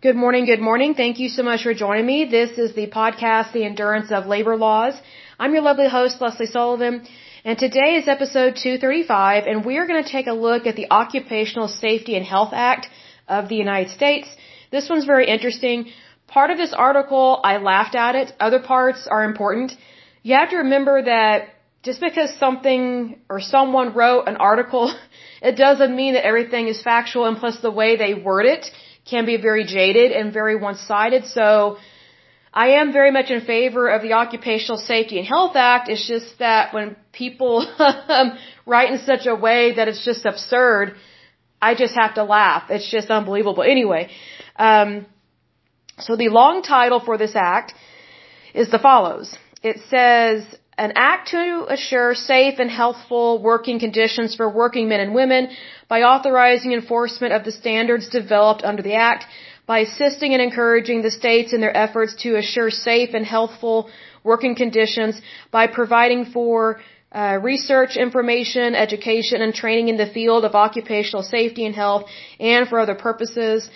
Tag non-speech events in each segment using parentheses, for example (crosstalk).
Good morning, good morning. Thank you so much for joining me. This is the podcast, The Endurance of Labor Laws. I'm your lovely host, Lesley Sullivan, and today is episode 235, and we are going to take a look at the Occupational Safety and Health Act of the United States. This one's very interesting. Part of this article, I laughed at it. Other parts are important. You have to remember that just because something or someone wrote an article, (laughs) it doesn't mean that everything is factual and plus the way they word it can be very jaded and very one-sided. So I am very much in favor of the Occupational Safety and Health Act. It's just that when people (laughs) write in such a way that it's just absurd, I just have to laugh. It's just unbelievable. Anyway, um, so the long title for this act is the follows. It says, an act to assure safe and healthful working conditions for working men and women by authorizing enforcement of the standards developed under the act, by assisting and encouraging the states in their efforts to assure safe and healthful working conditions, by providing for uh, research, information, education, and training in the field of occupational safety and health, and for other purposes.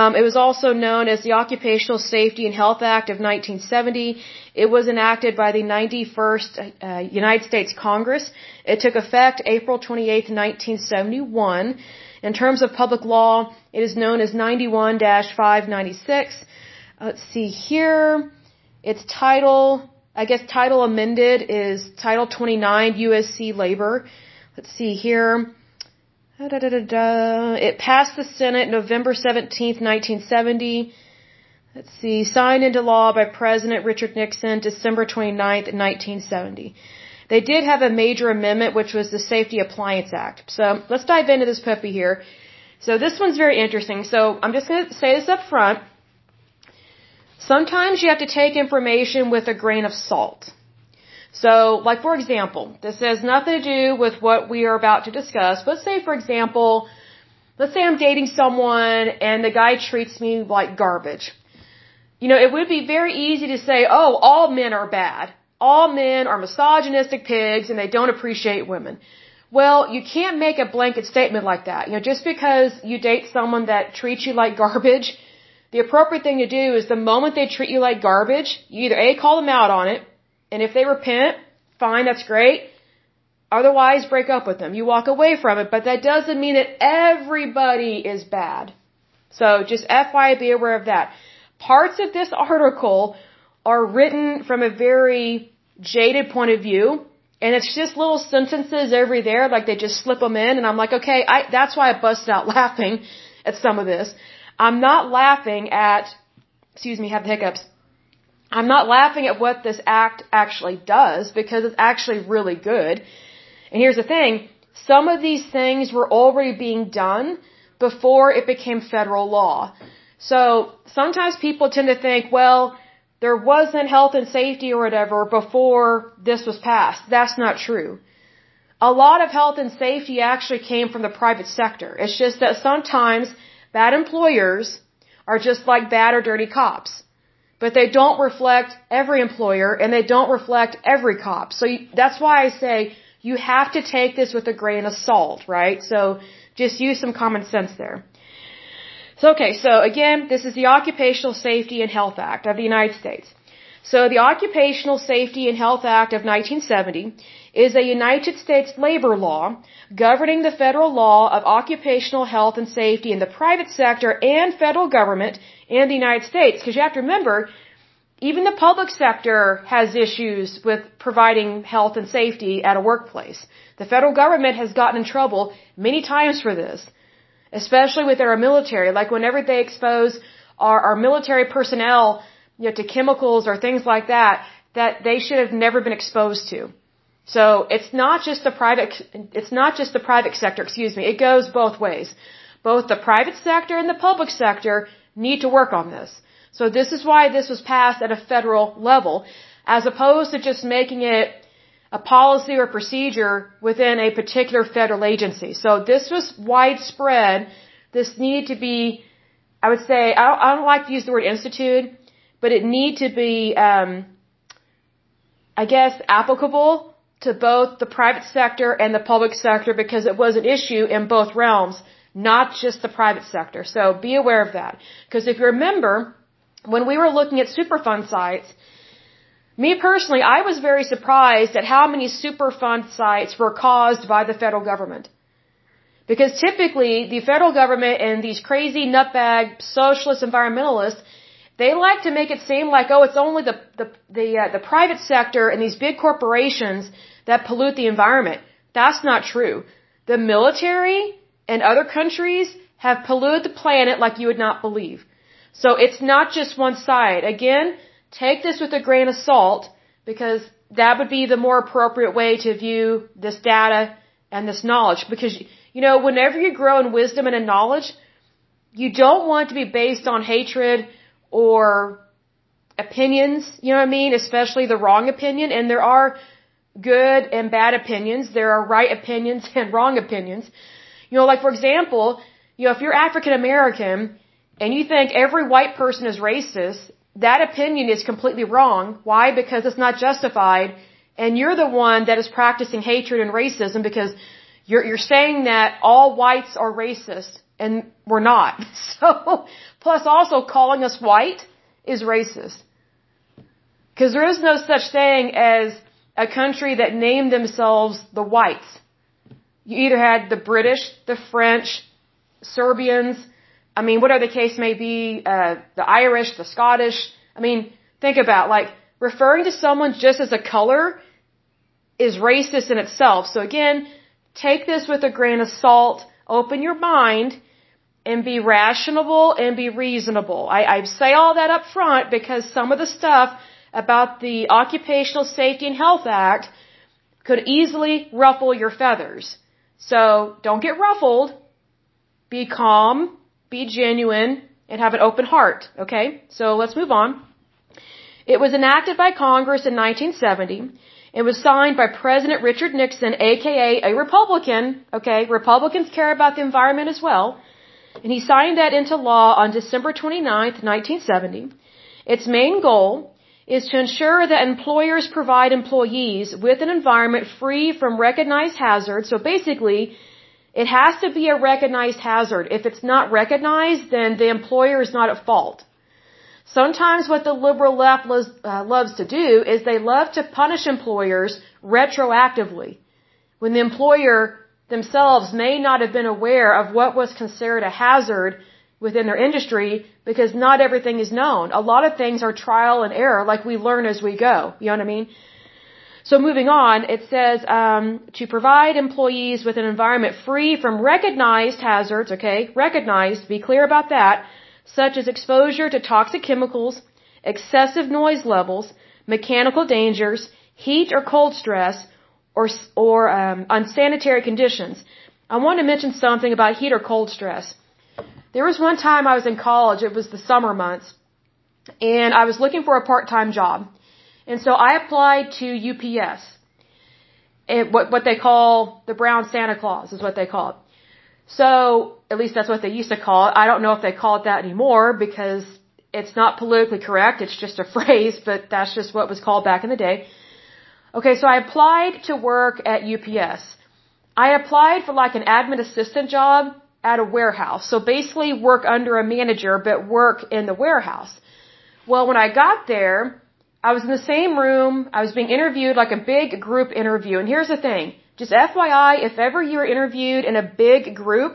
Um, it was also known as the Occupational Safety and Health Act of 1970. It was enacted by the 91st uh, United States Congress. It took effect April 28, 1971. In terms of public law, it is known as 91-596. Let's see here. Its title, I guess title amended is Title 29 USC Labor. Let's see here. Da, da, da, it passed the Senate November 17th, 1970. Let's see, signed into law by President Richard Nixon December 29th, 1970. They did have a major amendment, which was the Safety Appliance Act. So let's dive into this puppy here. So this one's very interesting. So I'm just going to say this up front. Sometimes you have to take information with a grain of salt. So, like for example, this has nothing to do with what we are about to discuss. Let's say, for example, let's say I'm dating someone and the guy treats me like garbage. You know, it would be very easy to say, oh, all men are bad. All men are misogynistic pigs and they don't appreciate women. Well, you can't make a blanket statement like that. You know, just because you date someone that treats you like garbage, the appropriate thing to do is the moment they treat you like garbage, you either A, call them out on it, and if they repent, fine, that's great. Otherwise, break up with them. You walk away from it, but that doesn't mean that everybody is bad. So just FYI, be aware of that. Parts of this article are written from a very jaded point of view, and it's just little sentences every there, like they just slip them in, and I'm like, okay, I, that's why I busted out (laughs) laughing at some of this. I'm not laughing at, excuse me, have the hiccups. I'm not laughing at what this act actually does because it's actually really good. And here's the thing, some of these things were already being done before it became federal law. So sometimes people tend to think, well, there wasn't health and safety or whatever before this was passed. That's not true. A lot of health and safety actually came from the private sector. It's just that sometimes bad employers are just like bad or dirty cops but they don't reflect every employer and they don't reflect every cop. So you, that's why I say you have to take this with a grain of salt, right? So just use some common sense there. So okay, so again, this is the Occupational Safety and Health Act of the United States. So the Occupational Safety and Health Act of 1970 is a United States labor law governing the federal law of occupational health and safety in the private sector and federal government in the United States. Because you have to remember, even the public sector has issues with providing health and safety at a workplace. The federal government has gotten in trouble many times for this, especially with our military. Like whenever they expose our, our military personnel you know, to chemicals or things like that, that they should have never been exposed to. So it's not just the private, it's not just the private sector, excuse me, it goes both ways. Both the private sector and the public sector need to work on this. So this is why this was passed at a federal level, as opposed to just making it a policy or procedure within a particular federal agency. So this was widespread. This needed to be, I would say, I don't, I don't like to use the word institute, but it need to be, um, I guess, applicable to both the private sector and the public sector because it was an issue in both realms not just the private sector. So be aware of that. Because if you remember, when we were looking at Superfund sites, me personally, I was very surprised at how many Superfund sites were caused by the federal government. Because typically, the federal government and these crazy nutbag socialist environmentalists, they like to make it seem like, oh, it's only the, the, the, uh, the private sector and these big corporations that pollute the environment. That's not true. The military and other countries have polluted the planet like you would not believe. So it's not just one side. Again, take this with a grain of salt because that would be the more appropriate way to view this data and this knowledge because you know, whenever you grow in wisdom and in knowledge, you don't want to be based on hatred or opinions, you know what I mean? Especially the wrong opinion. And there are good and bad opinions. There are right opinions (laughs) and wrong opinions. You know, like for example, you know, if you're African American and you think every white person is racist, that opinion is completely wrong. Why? Because it's not justified. And you're the one that is practicing hatred and racism because you're, you're saying that all whites are racist, and we're not. (laughs) So, plus also calling us white is racist. Because there is no such thing as a country that named themselves the whites. You either had the British, the French, Serbians, I mean, whatever the case may be, uh, the Irish, the Scottish. I mean, think about, like, referring to someone just as a color is racist in itself. So again, take this with a grain of salt, open your mind, and be rational and be reasonable. I, I say all that up front because some of the stuff about the Occupational Safety and Health Act could easily ruffle your feathers. So don't get ruffled. Be calm, be genuine, and have an open heart. Okay? So let's move on. It was enacted by Congress in 1970 it was signed by President Richard Nixon, aka a Republican. Okay, Republicans care about the environment as well. And he signed that into law on December 29th, 1970. Its main goal is to ensure that employers provide employees with an environment free from recognized hazards. So basically, it has to be a recognized hazard. If it's not recognized, then the employer is not at fault. Sometimes what the liberal left loves, uh, loves to do is they love to punish employers retroactively when the employer themselves may not have been aware of what was considered a hazard within their industry because not everything is known. A lot of things are trial and error, like we learn as we go. You know what I mean? So moving on, it says um, to provide employees with an environment free from recognized hazards. Okay, recognized. Be clear about that such as exposure to toxic chemicals, excessive noise levels, mechanical dangers, heat or cold stress, or, or um, unsanitary conditions. I want to mention something about heat or cold stress. There was one time I was in college, it was the summer months, and I was looking for a part-time job. And so I applied to UPS. It, what, what they call the brown Santa Claus is what they call it. So, at least that's what they used to call it. I don't know if they call it that anymore because it's not politically correct. It's just a (laughs) phrase, but that's just what was called back in the day. Okay, so I applied to work at UPS. I applied for like an admin assistant job at a warehouse. So basically work under a manager, but work in the warehouse. Well, when I got there, I was in the same room. I was being interviewed like a big group interview. And here's the thing. Just FYI, if ever you're interviewed in a big group,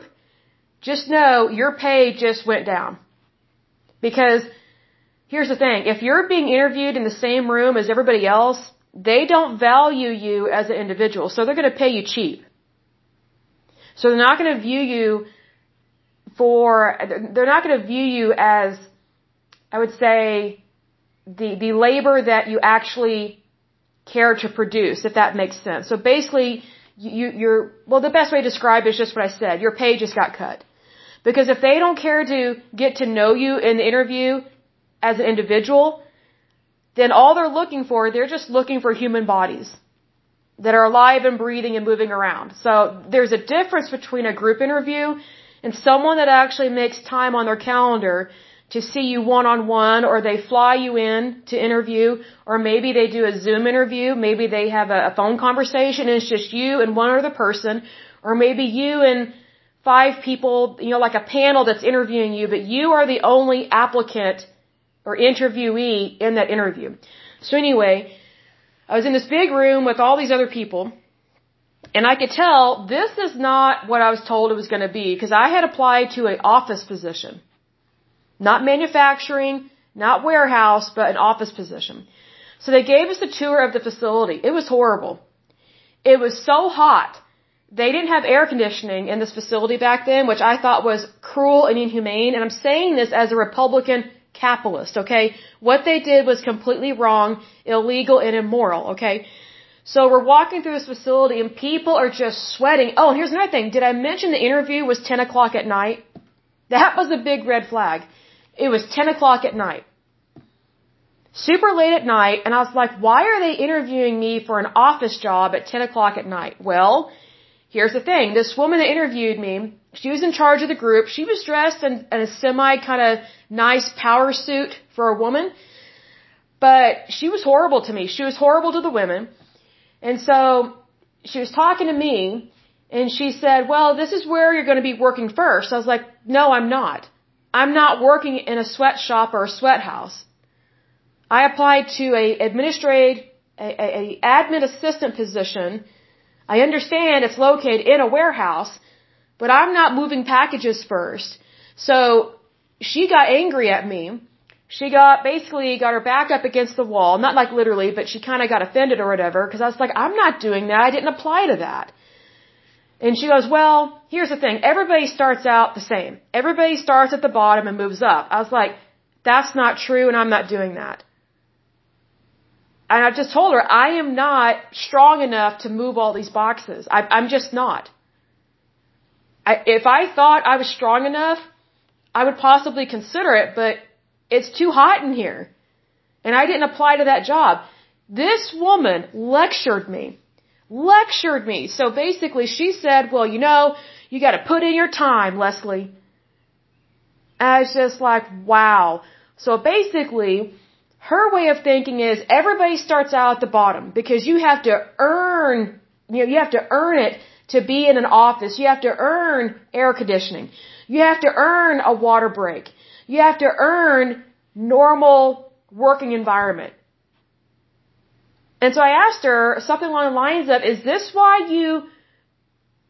just know your pay just went down. Because here's the thing, if you're being interviewed in the same room as everybody else, they don't value you as an individual, so they're going to pay you cheap. So they're not going to view you for, they're not going to view you as, I would say, the, the labor that you actually care to produce, if that makes sense. So basically, you, you're, well, the best way to describe it is just what I said. Your pay just got cut. Because if they don't care to get to know you in the interview as an individual, then all they're looking for, they're just looking for human bodies that are alive and breathing and moving around. So there's a difference between a group interview and someone that actually makes time on their calendar to see you one on one or they fly you in to interview or maybe they do a Zoom interview, maybe they have a, phone conversation and it's just you and one other person or maybe you and five people, you know, like a panel that's interviewing you, but you are the only applicant or interviewee in that interview. So anyway, I was in this big room with all these other people, and I could tell this is not what I was told it was going to be because I had applied to an office position. Not manufacturing, not warehouse, but an office position. So they gave us a tour of the facility. It was horrible. It was so hot. They didn't have air conditioning in this facility back then, which I thought was cruel and inhumane. And I'm saying this as a Republican capitalist, okay? What they did was completely wrong, illegal, and immoral, okay? So we're walking through this facility and people are just sweating. Oh, and here's another thing. Did I mention the interview was 10 o'clock at night? That was a big red flag. It was 10 o'clock at night. Super late at night, and I was like, why are they interviewing me for an office job at 10 o'clock at night? Well, here's the thing. This woman that interviewed me, she was in charge of the group. She was dressed in, in a semi kind of nice power suit for a woman, but she was horrible to me. She was horrible to the women. And so she was talking to me, and she said, well, this is where you're going to be working first. I was like, no, I'm not. I'm not working in a sweatshop or a sweat house. I applied to a administrative, a, a, a admin assistant position. I understand it's located in a warehouse, but I'm not moving packages first. So she got angry at me. She got basically got her back up against the wall, not like literally, but she kind of got offended or whatever because I was like, I'm not doing that. I didn't apply to that. And she goes, well, here's the thing. Everybody starts out the same. Everybody starts at the bottom and moves up. I was like, that's not true and I'm not doing that. And I just told her, I am not strong enough to move all these boxes. I, I'm just not. I, if I thought I was strong enough, I would possibly consider it, but it's too hot in here. And I didn't apply to that job. This woman lectured me lectured me. So basically she said, well, you know, you gotta put in your time, Lesley. And I was just like, wow. So basically, her way of thinking is everybody starts out at the bottom because you have to earn, you know, you have to earn it to be in an office. You have to earn air conditioning. You have to earn a water break. You have to earn normal working environment. And so I asked her something along the lines of, is this why you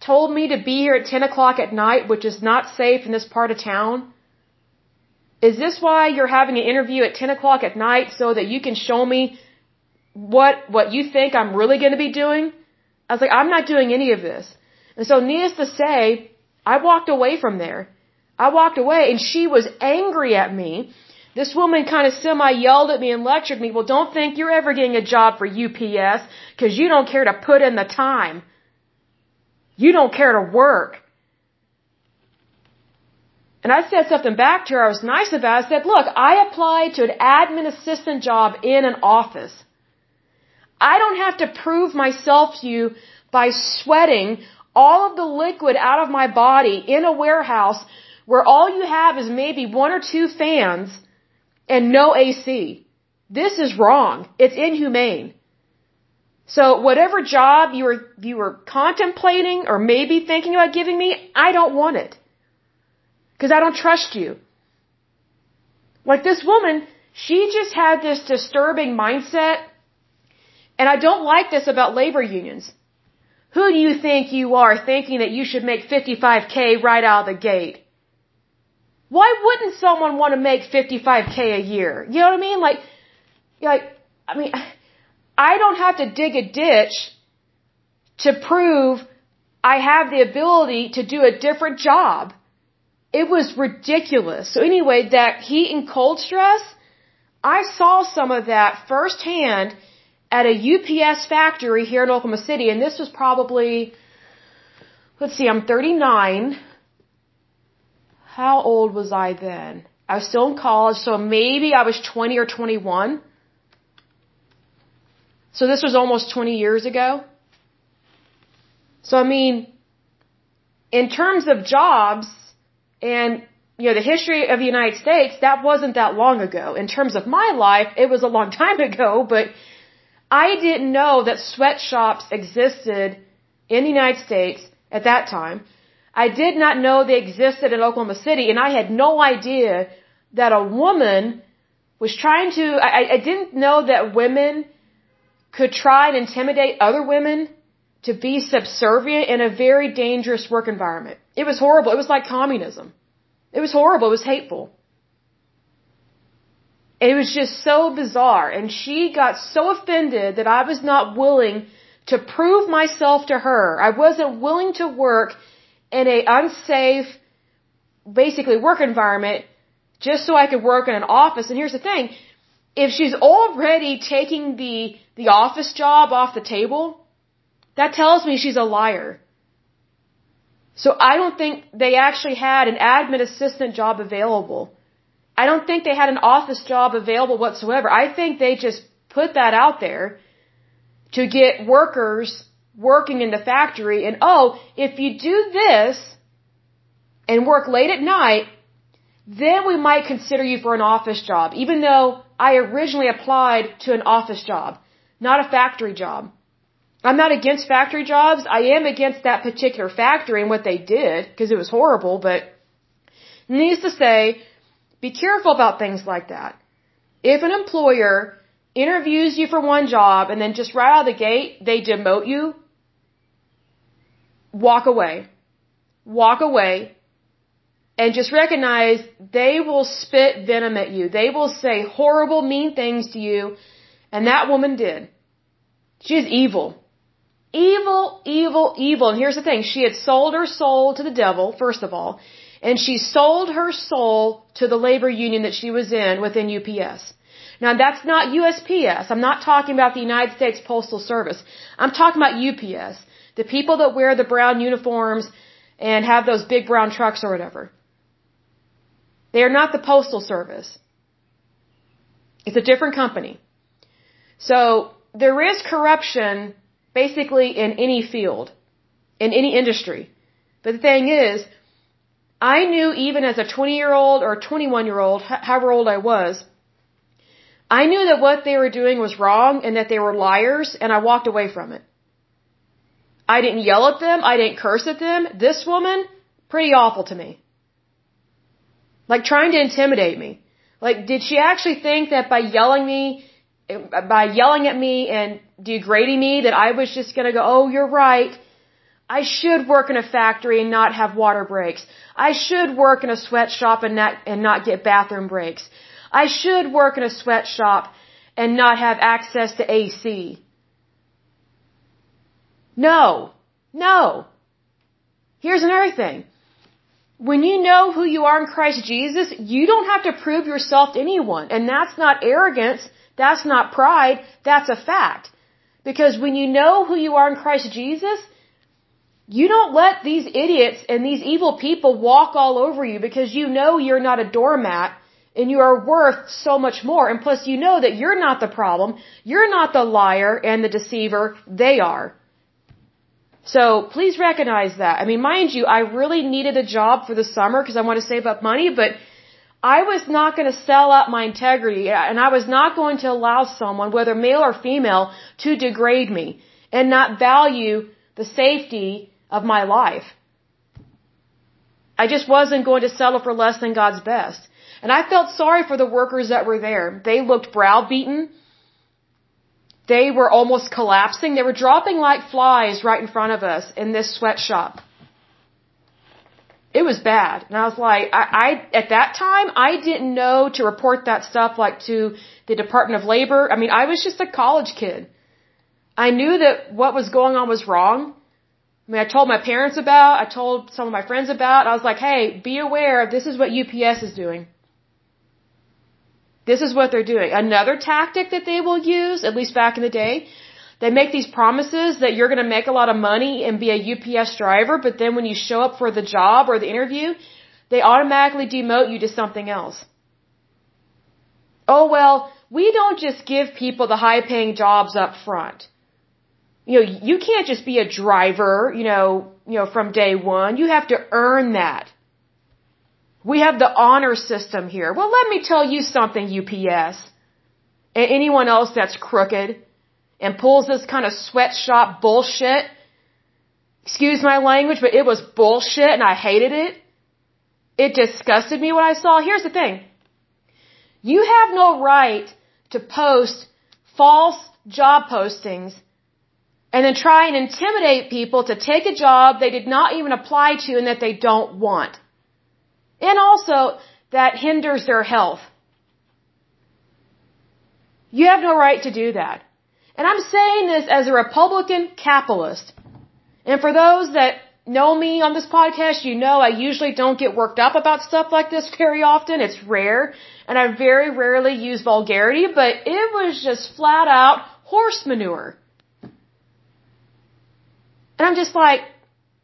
told me to be here at 10 o'clock at night, which is not safe in this part of town? Is this why you're having an interview at 10 o'clock at night so that you can show me what, what you think I'm really going to be doing? I was like, I'm not doing any of this. And so needless to say, I walked away from there. I walked away and she was angry at me this woman kind of semi yelled at me and lectured me, well, don't think you're ever getting a job for UPS because you don't care to put in the time. You don't care to work. And I said something back to her. I was nice about it. I said, look, I applied to an admin assistant job in an office. I don't have to prove myself to you by sweating all of the liquid out of my body in a warehouse where all you have is maybe one or two fans and no AC. This is wrong. It's inhumane. So whatever job you were, you were contemplating or maybe thinking about giving me, I don't want it. Cause I don't trust you. Like this woman, she just had this disturbing mindset. And I don't like this about labor unions. Who do you think you are thinking that you should make 55k right out of the gate? Why wouldn't someone want to make 55k a year? You know what I mean? Like, like, I mean, (laughs) I don't have to dig a ditch to prove I have the ability to do a different job. It was ridiculous. So anyway, that heat and cold stress, I saw some of that firsthand at a UPS factory here in Oklahoma City, and this was probably, let's see, I'm 39. How old was I then? I was still in college, so maybe I was 20 or 21. So this was almost 20 years ago. So I mean, in terms of jobs and, you know, the history of the United States, that wasn't that long ago. In terms of my life, it was a long (laughs) time ago, but I didn't know that sweatshops existed in the United States at that time. I did not know they existed in Oklahoma City, and I had no idea that a woman was trying to, I, I didn't know that women could try and intimidate other women to be subservient in a very dangerous work environment. It was horrible. It was like communism. It was horrible. It was hateful. It was just so bizarre. And she got so offended that I was not willing to prove myself to her. I wasn't willing to work in a unsafe, basically work environment just so I could work in an office. And here's the thing. If she's already taking the, the office job off the table, that tells me she's a liar. So I don't think they actually had an admin assistant job available. I don't think they had an office job available whatsoever. I think they just put that out there to get workers working in the factory and oh, if you do this and work late at night, then we might consider you for an office job, even though I originally applied to an office job, not a factory job. I'm not against factory jobs. I am against that particular factory and what they did because it was horrible, but needs to say, be careful about things like that. If an employer interviews you for one job and then just right out of the gate, they demote you, walk away. Walk away and just recognize they will spit venom at you. They will say horrible, mean things to you. And that woman did. She is evil. Evil, evil, evil. And here's the thing. She had sold her soul to the devil, first of all. And she sold her soul to the labor union that she was in within UPS. Now that's not USPS. I'm not talking about the United States Postal Service. I'm talking about UPS. The people that wear the brown uniforms and have those big brown trucks or whatever. They are not the Postal Service. It's a different company. So there is corruption basically in any field, in any industry. But the thing is, I knew even as a 20 year old or 21 year old, however old I was, I knew that what they were doing was wrong and that they were liars and I walked away from it. I didn't yell at them. I didn't curse at them. This woman, pretty awful to me. Like trying to intimidate me. Like, did she actually think that by yelling me, by yelling at me and degrading me that I was just gonna go, oh, you're right. I should work in a factory and not have water breaks. I should work in a sweatshop and not, and not get bathroom breaks. I should work in a sweatshop and not have access to AC. No. No. Here's another thing. When you know who you are in Christ Jesus, you don't have to prove yourself to anyone. And that's not arrogance. That's not pride. That's a fact. Because when you know who you are in Christ Jesus, you don't let these idiots and these evil people walk all over you because you know you're not a doormat and you are worth so much more. And plus you know that you're not the problem. You're not the liar and the deceiver. They are. So please recognize that. I mean, mind you, I really needed a job for the summer because I want to save up money, but I was not going to sell out my integrity and I was not going to allow someone, whether male or female, to degrade me and not value the safety of my life. I just wasn't going to settle for less than God's best. And I felt sorry for the workers that were there. They looked browbeaten. They were almost collapsing. They were dropping like flies right in front of us in this sweatshop. It was bad. And I was like, I, I, at that time, I didn't know to report that stuff like to the Department of Labor. I mean, I was just a college kid. I knew that what was going on was wrong. I mean, I told my parents about, I told some of my friends about, I was like, hey, be aware, this is what UPS is doing. This is what they're doing. Another tactic that they will use, at least back in the day, they make these promises that you're going to make a lot of money and be a UPS driver, but then when you show up for the job or the interview, they automatically demote you to something else. Oh well, we don't just give people the high paying jobs up front. You know, you can't just be a driver, you know, you know, from day one. You have to earn that. We have the honor system here. Well, let me tell you something, UPS. And anyone else that's crooked and pulls this kind of sweatshop bullshit, excuse my language, but it was bullshit and I hated it. It disgusted me what I saw. Here's the thing. You have no right to post false job postings and then try and intimidate people to take a job they did not even apply to and that they don't want. And also, that hinders their health. You have no right to do that. And I'm saying this as a Republican capitalist. And for those that know me on this podcast, you know I usually don't get worked up about stuff like this (laughs) very often. It's rare. And I very rarely use vulgarity, but it was just flat out horse manure. And I'm just like,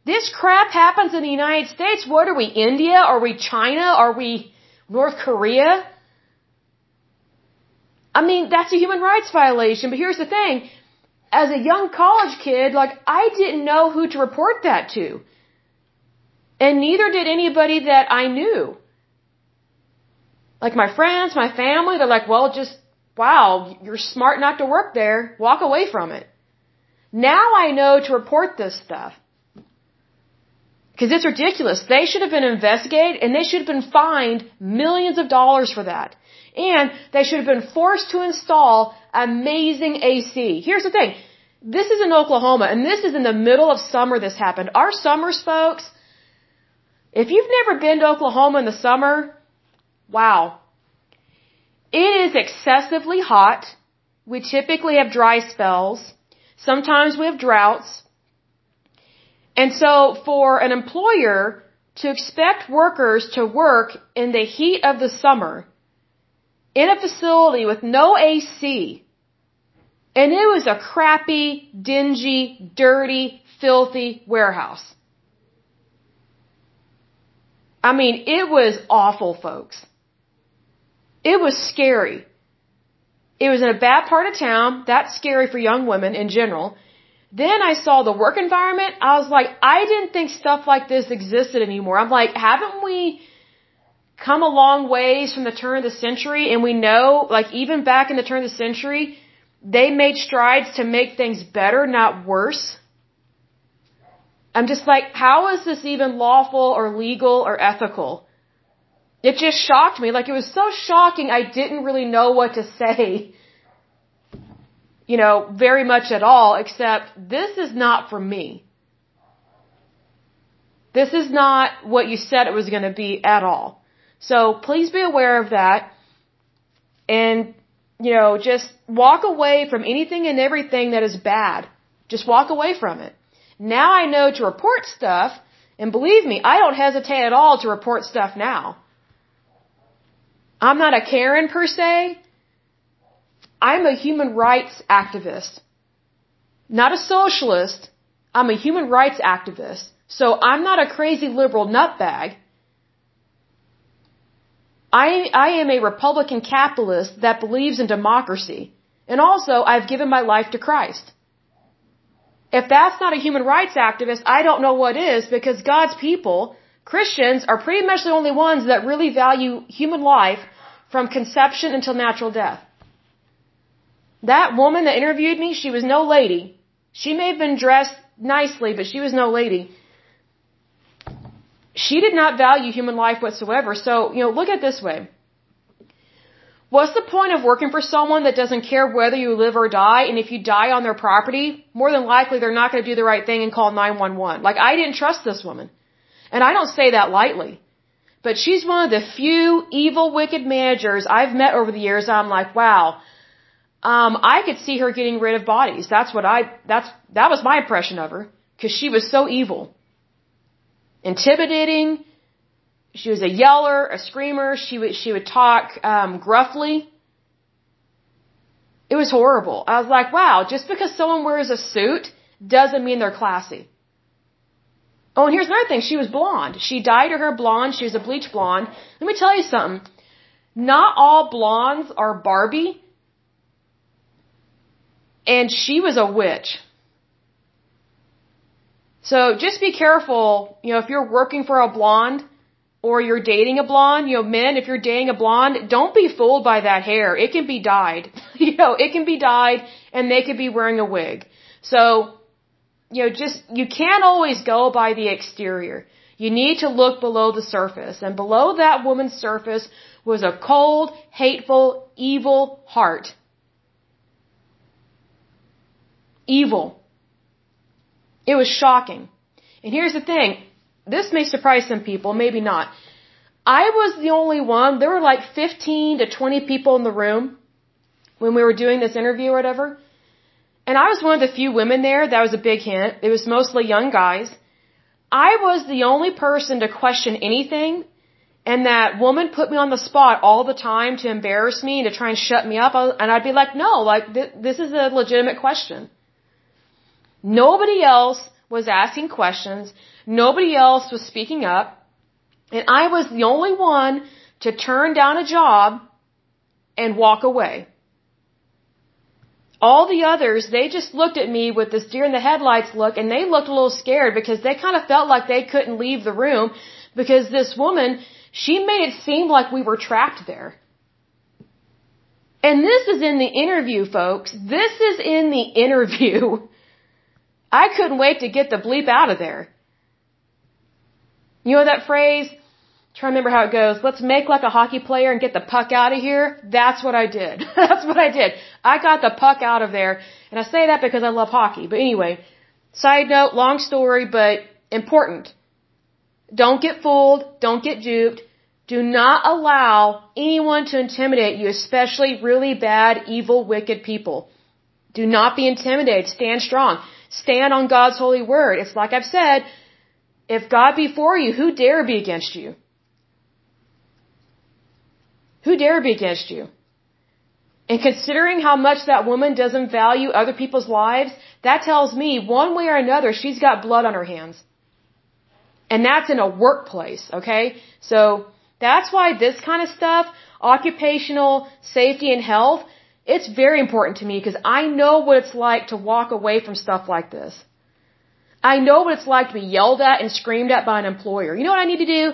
this crap happens in the United States. What are we, India? Are we China? Are we North Korea? I mean, that's a human rights violation. But here's the thing. As a young college kid, like, I didn't know who to report that to. And neither did anybody that I knew. Like my friends, my family, they're like, well, just, wow, you're smart not to work there. Walk away from it. Now I know to report this stuff. Because it's ridiculous. They should have been investigated and they should have been fined millions of dollars for that. And they should have been forced to install amazing AC. Here's the thing. This is in Oklahoma and this is in the middle of summer this happened. Our summers, folks, if you've never been to Oklahoma in the summer, wow. It is excessively hot. We typically have dry spells. Sometimes we have droughts. And so for an employer to expect workers to work in the heat of the summer in a facility with no AC, and it was a crappy, dingy, dirty, filthy warehouse. I mean, it was awful, folks. It was scary. It was in a bad part of town. That's scary for young women in general. Then I saw the work environment. I was like, I didn't think stuff like this existed anymore. I'm like, haven't we come a long ways from the turn of the century? And we know, like, even back in the turn of the century, they made strides to make things better, not worse. I'm just like, how is this even lawful or legal or ethical? It just shocked me. Like, it was so shocking, I didn't really know what to say you know, very much at all, except this is not for me. This is not what you said it was going to be at all. So please be aware of that. And, you know, just walk away from anything and everything that is bad. Just walk away from it. Now I know to report stuff, and believe me, I don't hesitate at all to report stuff now. I'm not a Karen per se, I'm a human rights activist. Not a socialist. I'm a human rights activist. So I'm not a crazy liberal nutbag. I, I am a Republican capitalist that believes in democracy. And also, I've given my life to Christ. If that's not a human rights activist, I don't know what is because God's people, Christians, are pretty much the only ones that really value human life from conception until natural death. That woman that interviewed me, she was no lady. She may have been dressed nicely, but she was no lady. She did not value human life whatsoever. So, you know, look at this way. What's the point of working for someone that doesn't care whether you live or die? And if you die on their property, more than likely they're not going to do the right thing and call 911. Like, I didn't trust this woman. And I don't say that lightly. But she's one of the few evil, wicked managers I've met over the years. I'm like, wow, um, I could see her getting rid of bodies. That's what I, that's, that was my impression of her. Cause she was so evil. Intimidating. She was a yeller, a screamer. She would, she would talk, um, gruffly. It was horrible. I was like, wow, just because someone wears a suit doesn't mean they're classy. Oh, and here's another thing. She was blonde. She dyed her hair blonde. She was a bleach blonde. Let me tell you something. Not all blondes are Barbie and she was a witch. So just be careful, you know, if you're working for a blonde or you're dating a blonde, you know, men, if you're dating a blonde, don't be fooled by that hair. It can be dyed. (laughs) you know, it can be dyed and they could be wearing a wig. So you know, just, you can't always go by the exterior. You need to look below the surface. And below that woman's surface was a cold, hateful, evil heart. Evil. It was shocking. And here's the thing. This may surprise some people, maybe not. I was the only one. There were like 15 to 20 people in the room when we were doing this interview or whatever. And I was one of the few women there. That was a big hint. It was mostly young guys. I was the only person to question anything. And that woman put me on the spot all the time to embarrass me and to try and shut me up. And I'd be like, no, like, th- this is a legitimate question. Nobody else was asking questions. Nobody else was speaking up. And I was the only one to turn down a job and walk away. All the others, they just looked at me with this deer in the headlights look and they looked a little scared because they kind of felt like they couldn't leave the room because this woman, she made it seem like we were trapped there. And this is in the interview, folks. This is in the (laughs) interview. I couldn't wait to get the bleep out of there. You know that phrase? trying to remember how it goes. Let's make like a hockey player and get the puck out of here. That's what I did. (laughs) That's what I did. I got the puck out of there. And I say that because I love hockey. But anyway, side note, long story, but important. Don't get fooled. Don't get duped. Do not allow anyone to intimidate you, especially really bad, evil, wicked people. Do not be intimidated. Stand strong. Stand on God's holy word. It's like I've said, if God be for you, who dare be against you? Who dare be against you? And considering how much that woman doesn't value other people's lives, that tells me one way or another she's got blood on her hands. And that's in a workplace, okay? So that's why this kind of stuff, occupational safety and health, it's very important to me because I know what it's like to walk away from stuff like this. I know what it's like to be yelled at and screamed at by an employer. You know what I need to do?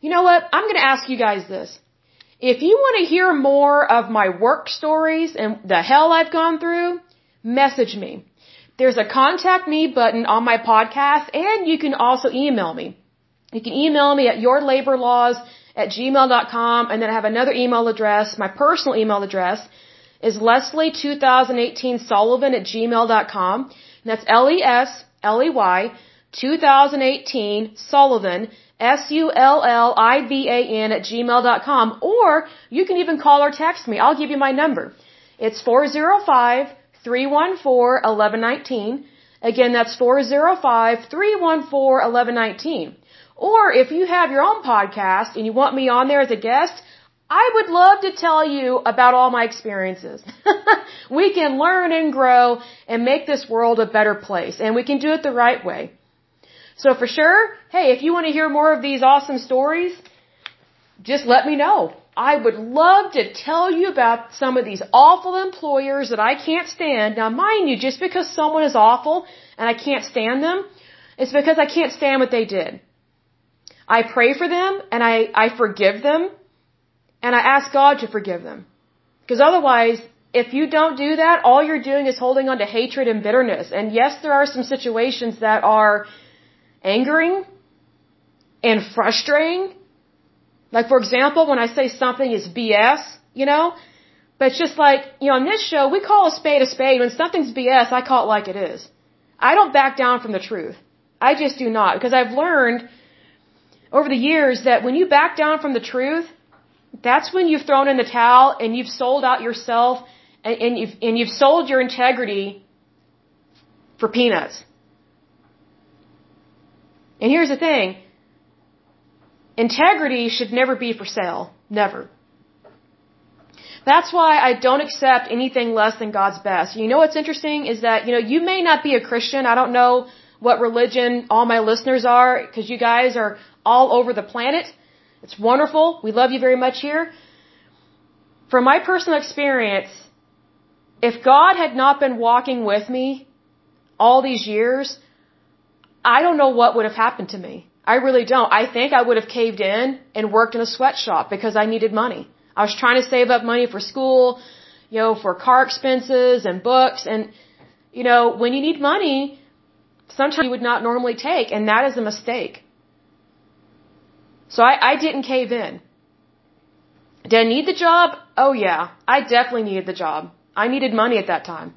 You know what? I'm going to ask you guys this. If you want to hear more of my work stories and the hell I've gone through, message me. There's a contact me button on my podcast and you can also email me. You can email me at yourlaborlaws at gmail.com and then I have another email address. My personal email address is Lesley2018 Sullivan at gmail.com. And that's L-E-S-L-E-Y 2018 Sullivan S-U-L-L-I-V-A-N at gmail dot com, or you can even call or text me. I'll give you my number. It's 405-314-1119. Again, that's 405-314-1119. Or if you have your own podcast and you want me on there as a guest, I would love to tell you about all my experiences. (laughs) we can learn and grow and make this world a better place, and we can do it the right way. So for sure, hey, if you want to hear more of these awesome stories, just let me know. I would love to tell you about some of these awful employers that I can't stand. Now mind you, just because someone is awful and I can't stand them, it's because I can't stand what they did. I pray for them and I, I forgive them and I ask God to forgive them. Because otherwise, if you don't do that, all you're doing is holding on to hatred and bitterness. And yes, there are some situations that are angering and frustrating. Like, for example, when I say something is BS, you know, but it's just like, you know, on this show, we call a spade a spade. When something's BS, I call it like it is. I don't back down from the truth. I just do not. Because I've learned over the years that when you back down from the truth, that's when you've thrown in the towel and you've sold out yourself and, and you've, and you've sold your integrity for peanuts. And here's the thing. Integrity should never be for sale. Never. That's why I don't accept anything less than God's best. You know what's interesting is that, you know, you may not be a Christian. I don't know what religion all my listeners are because you guys are all over the planet. It's wonderful. We love you very much here. From my personal experience, if God had not been walking with me all these years, I don't know what would have happened to me. I really don't. I think I would have caved in and worked in a sweatshop because I needed money. I was trying to save up money for school, you know, for car expenses and books. And, you know, when you need money, sometimes you would not normally take, and that is a mistake. So I, I didn't cave in. Did I need the job? Oh yeah, I definitely needed the job. I needed money at that time.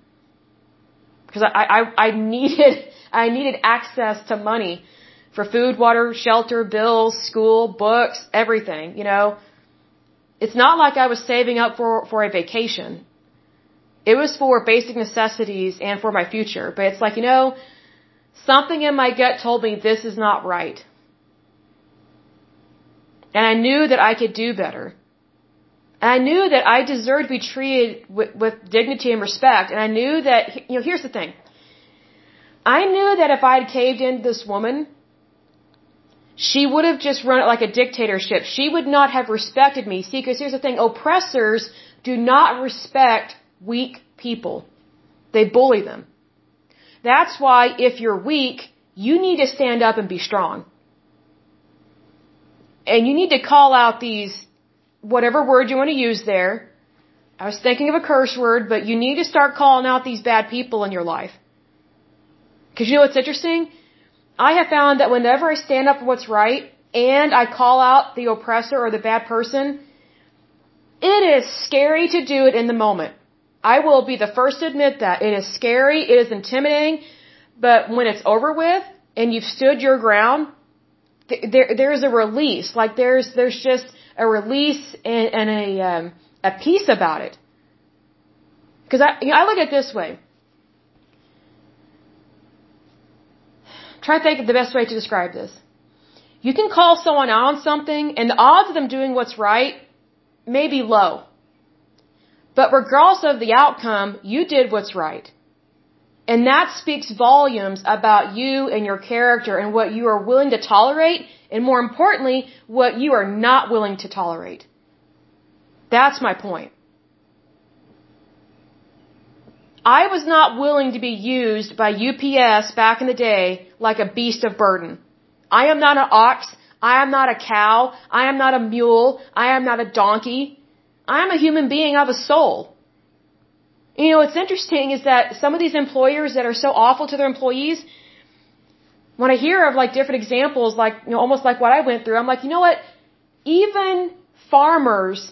Because I, I, I needed, (laughs) I needed access to money for food, water, shelter, bills, school, books, everything, you know. It's not like I was saving up for, for a vacation. It was for basic necessities and for my future. But it's like, you know, something in my gut told me this is not right. And I knew that I could do better. And I knew that I deserved to be treated with, with dignity and respect. And I knew that, you know, here's the thing. I knew that if I had caved in to this woman, she would have just run it like a dictatorship. She would not have respected me. See, because here's the thing. Oppressors do not respect weak people. They bully them. That's why if you're weak, you need to stand up and be strong. And you need to call out these, whatever word you want to use there. I was thinking of a curse word, but you need to start calling out these bad people in your life. Cause you know what's interesting? I have found that whenever I stand up for what's right and I call out the oppressor or the bad person, it is scary to do it in the moment. I will be the first to admit that. It is scary, it is intimidating, but when it's over with and you've stood your ground, there there's a release. Like there's there's just a release and, and a um, a peace about it. Because I you know, I look at it this way. Try to think of the best way to describe this. You can call someone on something, and the odds of them doing what's right may be low. But regardless of the outcome, you did what's right. And that speaks volumes about you and your character and what you are willing to tolerate, and more importantly, what you are not willing to tolerate. That's my point. I was not willing to be used by UPS back in the day like a beast of burden. I am not an ox. I am not a cow. I am not a mule. I am not a donkey. I'm a human being. I have a soul. You know, what's interesting is that some of these employers that are so awful to their employees, when I hear of like different examples, like, you know, almost like what I went through, I'm like, you know what? Even farmers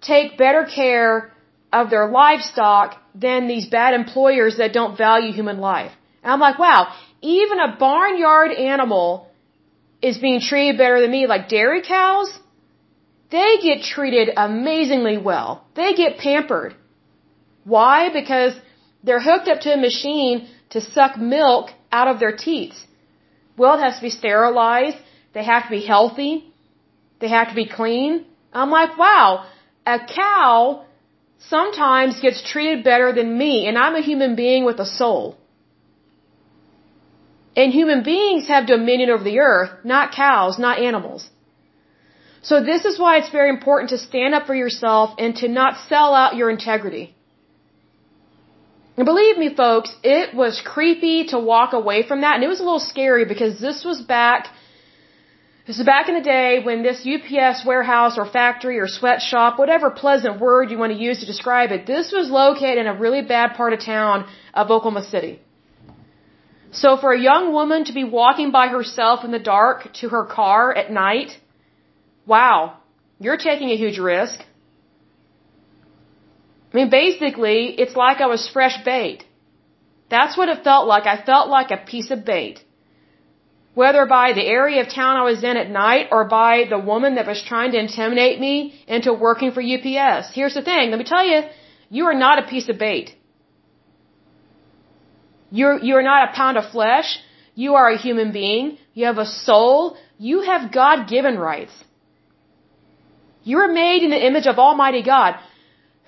take better care of their livestock than these bad employers that don't value human life. And I'm like, wow, even a barnyard animal is being treated better than me, like dairy cows they get treated amazingly well. They get pampered. Why? Because they're hooked up to a machine to suck milk out of their teats. Well, it has to be sterilized. They have to be healthy. They have to be clean. I'm like, wow, a cow sometimes gets treated better than me, and I'm a human being with a soul. And human beings have dominion over the earth, not cows, not animals. So this is why it's very important to stand up for yourself and to not sell out your integrity. And believe me, folks, it was creepy to walk away from that, and it was a little scary because this was back. This is back in the day when this UPS warehouse or factory or sweatshop, whatever pleasant word you want to use to describe it, this was located in a really bad part of town of Oklahoma City. So for a young woman to be walking by herself in the dark to her car at night, wow, you're taking a huge risk. I mean, basically, it's like I was fresh bait. That's what it felt like. I felt like a piece of bait. Whether by the area of town I was in at night or by the woman that was trying to intimidate me into working for UPS. Here's the thing. Let me tell you, you are not a piece of bait. You're, you're not a pound of flesh. You are a human being. You have a soul. You have God given rights. You are made in the image of Almighty God.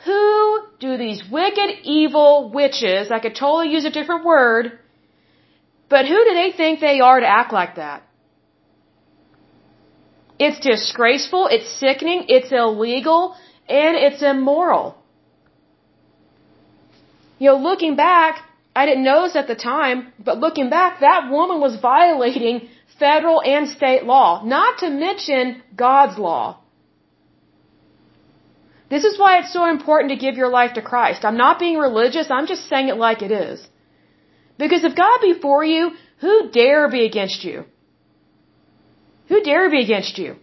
Who do these wicked, evil witches, I could totally use a different word, but who do they think they are to act like that? It's disgraceful, it's sickening, it's illegal, and it's immoral. You know, looking back, I didn't notice at the time, but looking back, that woman was violating federal and state law, not to mention God's law. This is why it's so important to give your life to Christ. I'm not being religious, I'm just saying it like it is. Because if God be for you, Who dare be against you? Who dare be against you?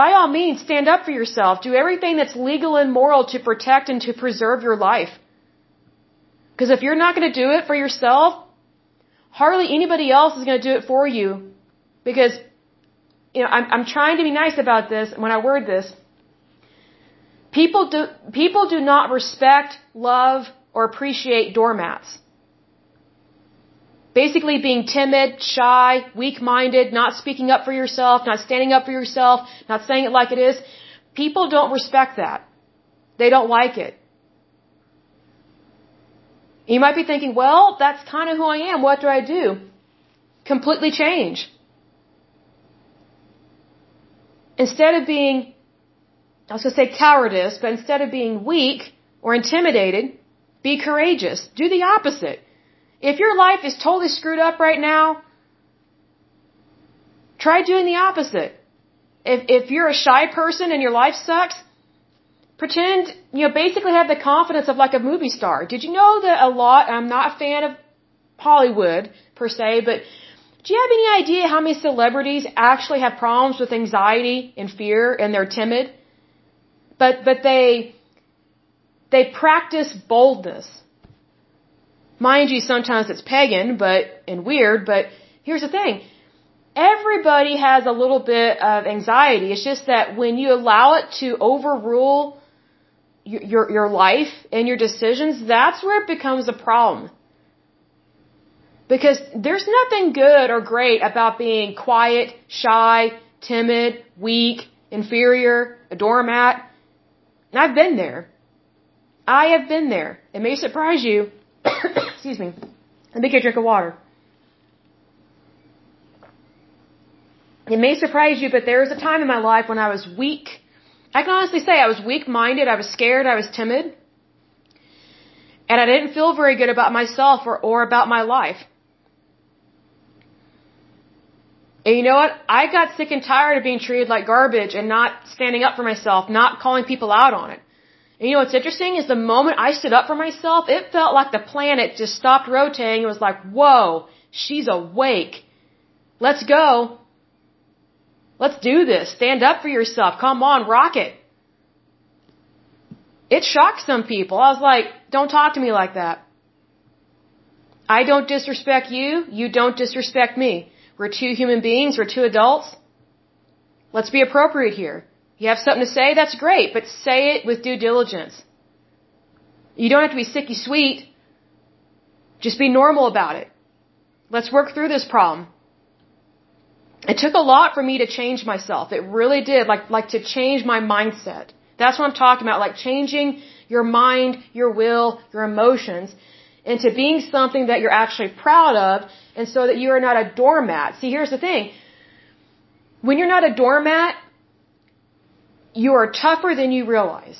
By all means, stand up for yourself. Do everything that's legal and moral to protect and to preserve your life. Because if you're not going to do it for yourself, hardly anybody else is going to do it for you. Because, you know, I'm, I'm trying to be nice about this when I word this. People do, people do not respect, love, or appreciate doormats. Basically being timid, shy, weak-minded, not speaking up for yourself, not standing up for yourself, not saying it like it is. People don't respect that. They don't like it. You might be thinking, well, that's kind of who I am. What do I do? Completely change. Instead of being I was going to say cowardice, but instead of being weak or intimidated, be courageous. Do the opposite. If your life is totally screwed up right now, try doing the opposite. If, if you're a shy person and your life sucks, pretend, you know, basically have the confidence of like a movie star. Did you know that a lot, I'm not a fan of Hollywood per se, but do you have any idea how many celebrities actually have problems with anxiety and fear and they're timid? But but they they practice boldness. Mind you, sometimes it's pagan, but and weird. But here's the thing: everybody has a little bit of anxiety. It's just that when you allow it to overrule your your, your life and your decisions, that's where it becomes a problem. Because there's nothing good or great about being quiet, shy, timid, weak, inferior, a doormat. I've been there. I have been there. It may surprise you. (coughs) Excuse me. Let me get a drink of water. It may surprise you, but there was a time in my life when I was weak. I can honestly say I was weak minded, I was scared, I was timid. And I didn't feel very good about myself or, or about my life. And you know what? I got sick and tired of being treated like garbage and not standing up for myself, not calling people out on it. And you know what's interesting is the moment I stood up for myself, it felt like the planet just stopped rotating. It was like, whoa, she's awake. Let's go. Let's do this. Stand up for yourself. Come on, rock it. It shocked some people. I was like, don't talk to me like that. I don't disrespect you. You don't disrespect me. We're two human beings. We're two adults. Let's be appropriate here. You have something to say? That's great, but say it with due diligence. You don't have to be sicky sweet. Just be normal about it. Let's work through this problem. It took a lot for me to change myself. It really did. Like, like to change my mindset. That's what I'm talking about. Like changing your mind, your will, your emotions into being something that you're actually proud of and so that you are not a doormat. See, here's the thing. When you're not a doormat, you are tougher than you realize.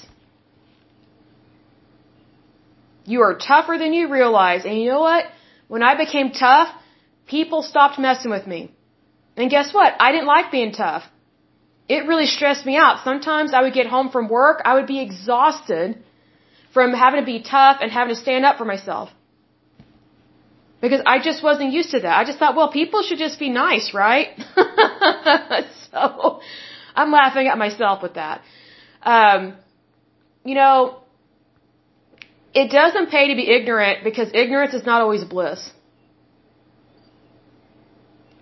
You are tougher than you realize. And you know what? When I became tough, people stopped messing with me. And guess what? I didn't like being tough. It really stressed me out. Sometimes I would get home from work, I would be exhausted from having to be tough and having to stand up for myself. Because I just wasn't used to that. I just thought, well, people should just be nice, right? (laughs) so I'm laughing at myself with that. Um, you know, it doesn't pay to be ignorant because ignorance is not always bliss.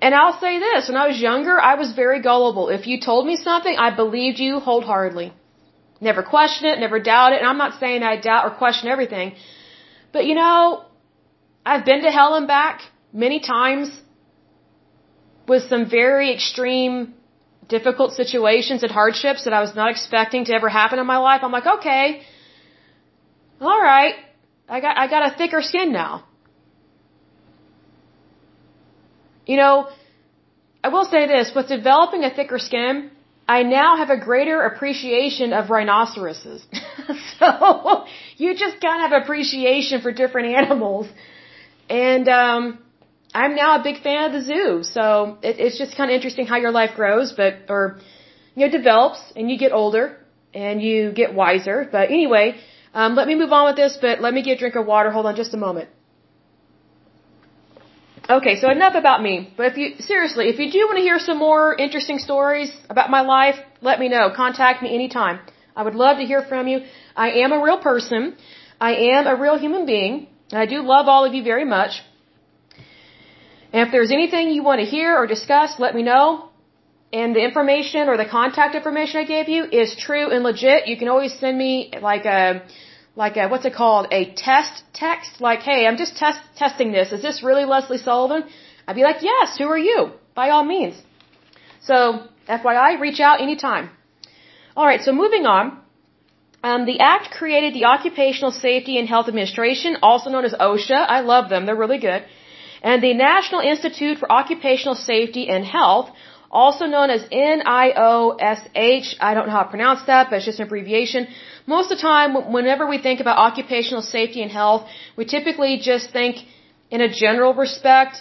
And I'll say this, when I was younger, I was very gullible. If you told me something, I believed you wholeheartedly. Never question it, never doubt it, and I'm not saying I doubt or question everything. But you know, I've been to hell and back many times with some very extreme, difficult situations and hardships that I was not expecting to ever happen in my life. I'm like, okay, all right, I got, I got a thicker skin now. You know, I will say this, with developing a thicker skin, I now have a greater appreciation of rhinoceroses. (laughs) so you just kind of have appreciation for different (laughs) animals. And um I'm now a big fan of the zoo. So it, it's just kind of interesting how your life grows, but or you know develops and you get older and you get wiser. But anyway, um, let me move on with this. But let me get a drink of water. Hold on just a moment. Okay, so enough about me. But if you, seriously, if you do want to hear some more interesting stories about my life, let me know. Contact me anytime. I would love to hear from you. I am a real person. I am a real human being. And I do love all of you very much. And if there's anything you want to hear or discuss, let me know. And the information or the contact information I gave you is true and legit. You can always send me like a, like a, what's it called? A test text. Like, hey, I'm just test, testing this. Is this really Lesley Sullivan? I'd be like, yes, who are you? By all means. So, FYI, reach out anytime. Alright, so moving on. Um, the Act created the Occupational Safety and Health Administration, also known as OSHA. I love them. They're really good. And the National Institute for Occupational Safety and Health, also known as NIOSH. I don't know how to pronounce that, but it's just an abbreviation. Most of the time, whenever we think about occupational safety and health, we typically just think in a general respect,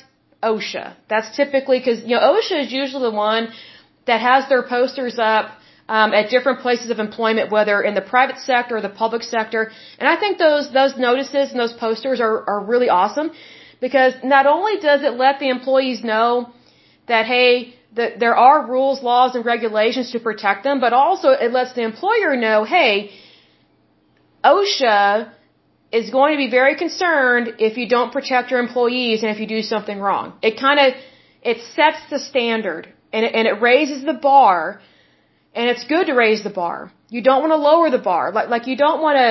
OSHA. That's typically because, you know, OSHA is usually the one that has their posters up um, at different places of employment, whether in the private sector or the public sector. And I think those those notices and those posters are are really awesome because not only does it let the employees know that hey, that there are rules, laws, and regulations to protect them, but also it lets the employer know, hey, OSHA is going to be very concerned if you don't protect your employees and if you do something wrong. It kind of it sets the standard and it, and it raises the bar and it's good to raise the bar. You don't want to lower the bar. Like, like you don't want to,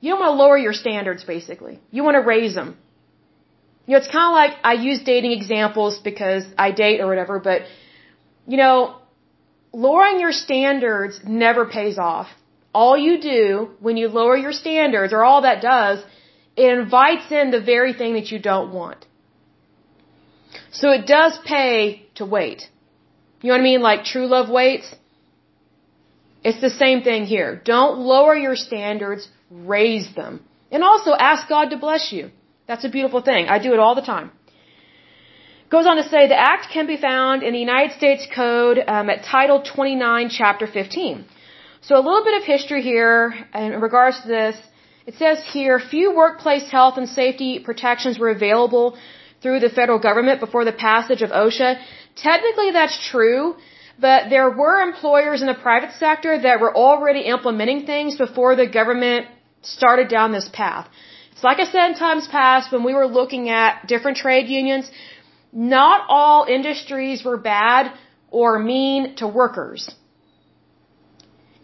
you don't want to lower your standards basically. You want to raise them. You know, it's kind of like I use dating examples because I date or whatever, but you know, lowering your standards never pays off. All you do when you lower your standards, or all that does, it invites in the very thing that you don't want. So it does pay to wait. You know what I mean? Like true love waits. It's the same thing here. Don't lower your standards, raise them. And also ask God to bless you. That's a beautiful thing. I do it all the time. Goes on to say the act can be found in the United States Code um, at Title 29, Chapter 15. So a little bit of history here in regards to this. It says here, few workplace health and safety protections were available through the federal government before the passage of OSHA. Technically that's true, but there were employers in the private sector that were already implementing things before the government started down this path. It's like I said in times past when we were looking at different trade unions, not all industries were bad or mean to workers.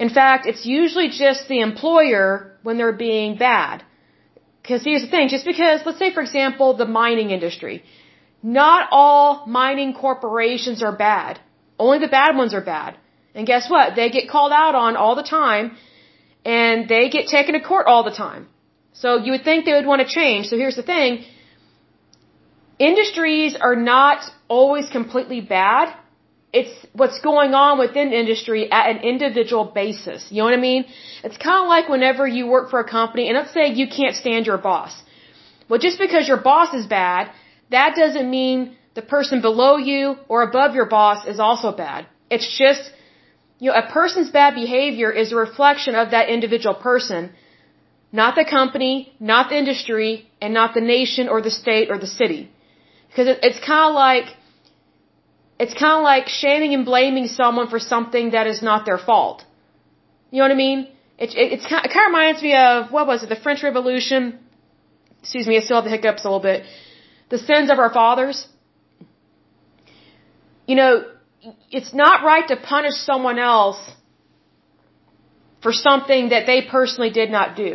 In fact, it's usually just the employer when they're being bad. Because here's the thing, just because, let's say for example, the mining industry. Not all mining corporations are bad. Only the bad ones are bad. And guess what? They get called out on all the time and they get taken to court all the time. So you would think they would want to change. So here's the thing. Industries are not always completely bad. It's what's going on within industry at an individual basis. You know what I mean? It's kind of like whenever you work for a company and let's say you can't stand your boss. Well, just because your boss is bad, that doesn't mean the person below you or above your boss is also bad. It's just, you know, a person's bad behavior is a reflection of that individual person, not the company, not the industry, and not the nation or the state or the city. Because it's kind of like, it's kind of like shaming and blaming someone for something that is not their fault. You know what I mean? It, it, it's, it kind of reminds me of, what was it, the French Revolution? Excuse me, I still have the hiccups a little bit. The sins of our fathers you know, it's not right to punish someone else for something that they personally did not do.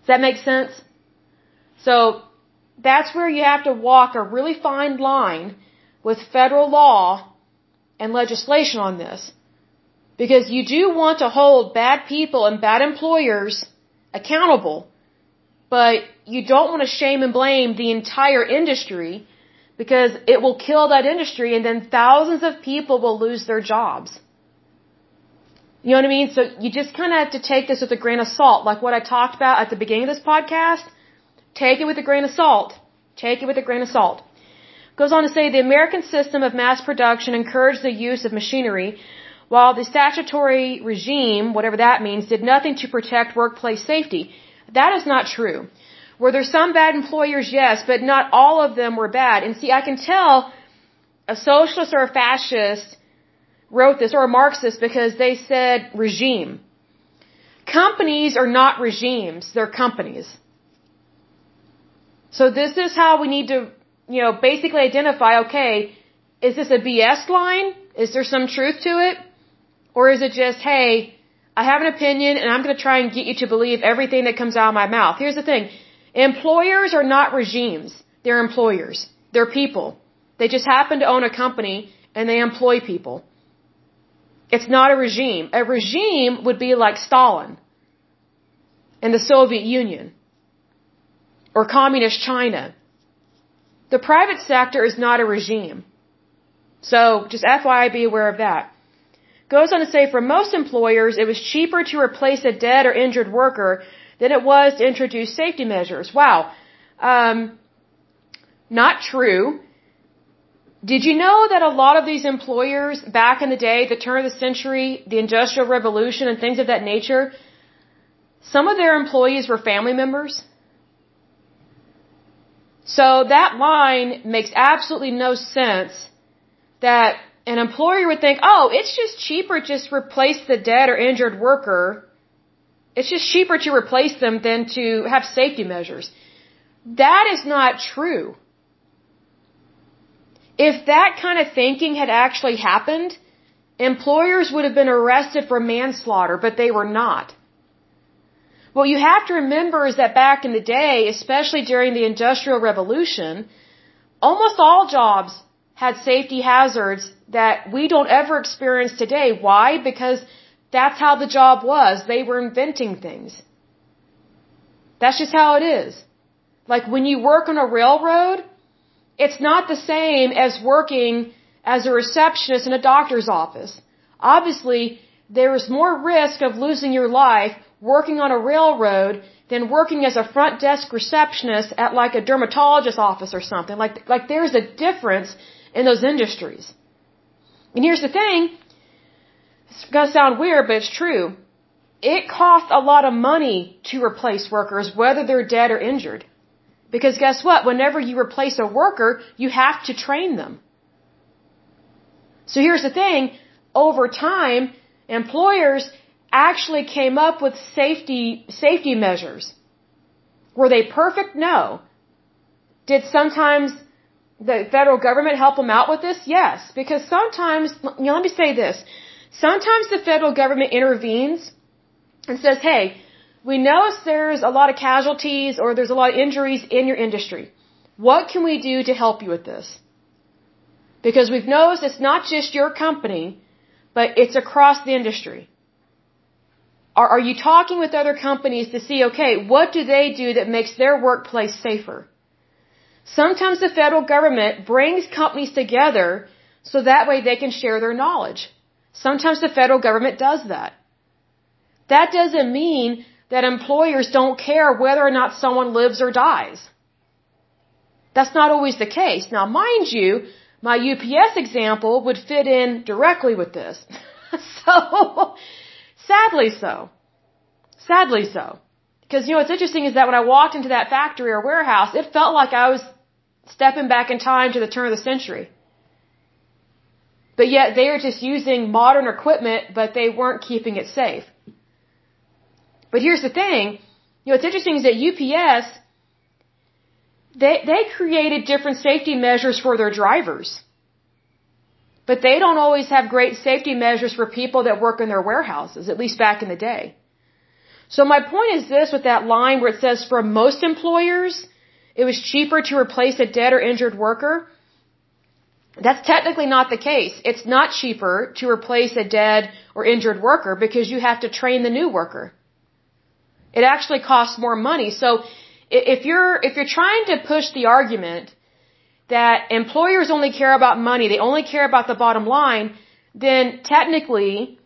Does that make sense? So that's where you have to walk a really fine line with federal law and legislation on this. Because you do want to hold bad people and bad employers accountable, but you don't want to shame and blame the entire industry because it will kill that industry and then thousands of people will lose their jobs. You know what I mean? So you just kind of have to take this with a grain of salt. Like what I talked about at the beginning of this podcast. Take it with a grain of salt. Take it with a grain of salt. Goes on to say the American system of mass production encouraged the use of machinery while the statutory regime, whatever that means, did nothing to protect workplace safety. That is not true. Were there some bad employers? Yes, but not all of them were bad. And see, I can tell a socialist or a fascist wrote this, or a Marxist, because they said regime. Companies are not regimes, they're companies. So this is how we need to, you know, basically identify, okay, is this a BS line? Is there some truth to it? Or is it just, hey, I have an opinion and I'm going to try and get you to believe everything that comes out of my mouth? Here's the thing. Employers are not regimes. They're employers. They're people. They just happen to own a company and they employ people. It's not a regime. A regime would be like Stalin in the Soviet Union or communist China. The private sector is not a regime. So just FYI, be aware of that. Goes on to say for most employers, it was cheaper to replace a dead or injured worker than it was to introduce safety measures. Wow. Um, not true. Did you know that a lot of these employers back in the day, the turn of the century, the industrial revolution and things of that nature, some of their employees were family members? So that line makes absolutely no sense that an employer would think, oh, it's just cheaper just replace the dead or injured worker. It's just cheaper to replace them than to have safety measures. That is not true. If that kind of thinking had actually happened, employers would have been arrested for manslaughter, but they were not. What you have to remember is that back in the day, especially during the Industrial Revolution, almost all jobs had safety hazards that we don't ever experience today. Why? Because that's how the job was. They were inventing things. That's just how it is. Like when you work on a railroad, it's not the same as working as a receptionist in a doctor's office. Obviously, there is more risk of losing your life working on a railroad than working as a front desk receptionist at like a dermatologist office or something. Like, like there's a difference in those industries. And here's the thing. It's gonna sound weird, but it's true. It costs a lot of money to replace workers, whether they're dead or injured. Because guess what? Whenever you replace a worker, you have to train them. So here's the thing. Over time, employers actually came up with safety, safety measures. Were they perfect? No. Did sometimes the federal government help them out with this? Yes. Because sometimes, you know, let me say this. Sometimes the federal government intervenes and says, hey, we notice there's a lot of casualties or there's a lot of injuries in your industry. What can we do to help you with this? Because we've noticed it's not just your company, but it's across the industry. Are, are you talking with other companies to see, okay, what do they do that makes their workplace safer? Sometimes the federal government brings companies together so that way they can share their knowledge. Sometimes the federal government does that. That doesn't mean that employers don't care whether or not someone lives or dies. That's not always the case. Now, mind you, my UPS example would fit in directly with this. (laughs) so, sadly so. Sadly so. Because, you know, what's interesting is that when I walked into that factory or warehouse, it felt like I was stepping back in time to the turn of the century. But yet they are just using modern equipment, but they weren't keeping it safe. But here's the thing, you know, what's interesting is that UPS, they, they created different safety measures for their drivers. But they don't always have great safety measures for people that work in their warehouses, at least back in the day. So my point is this with that line where it says for most employers, it was cheaper to replace a dead or injured worker. That's technically not the case. It's not cheaper to replace a dead or injured worker because you have to train the new worker. It actually costs more money. So if you're, if you're trying to push the argument that employers only care about money, they only care about the bottom line, then technically,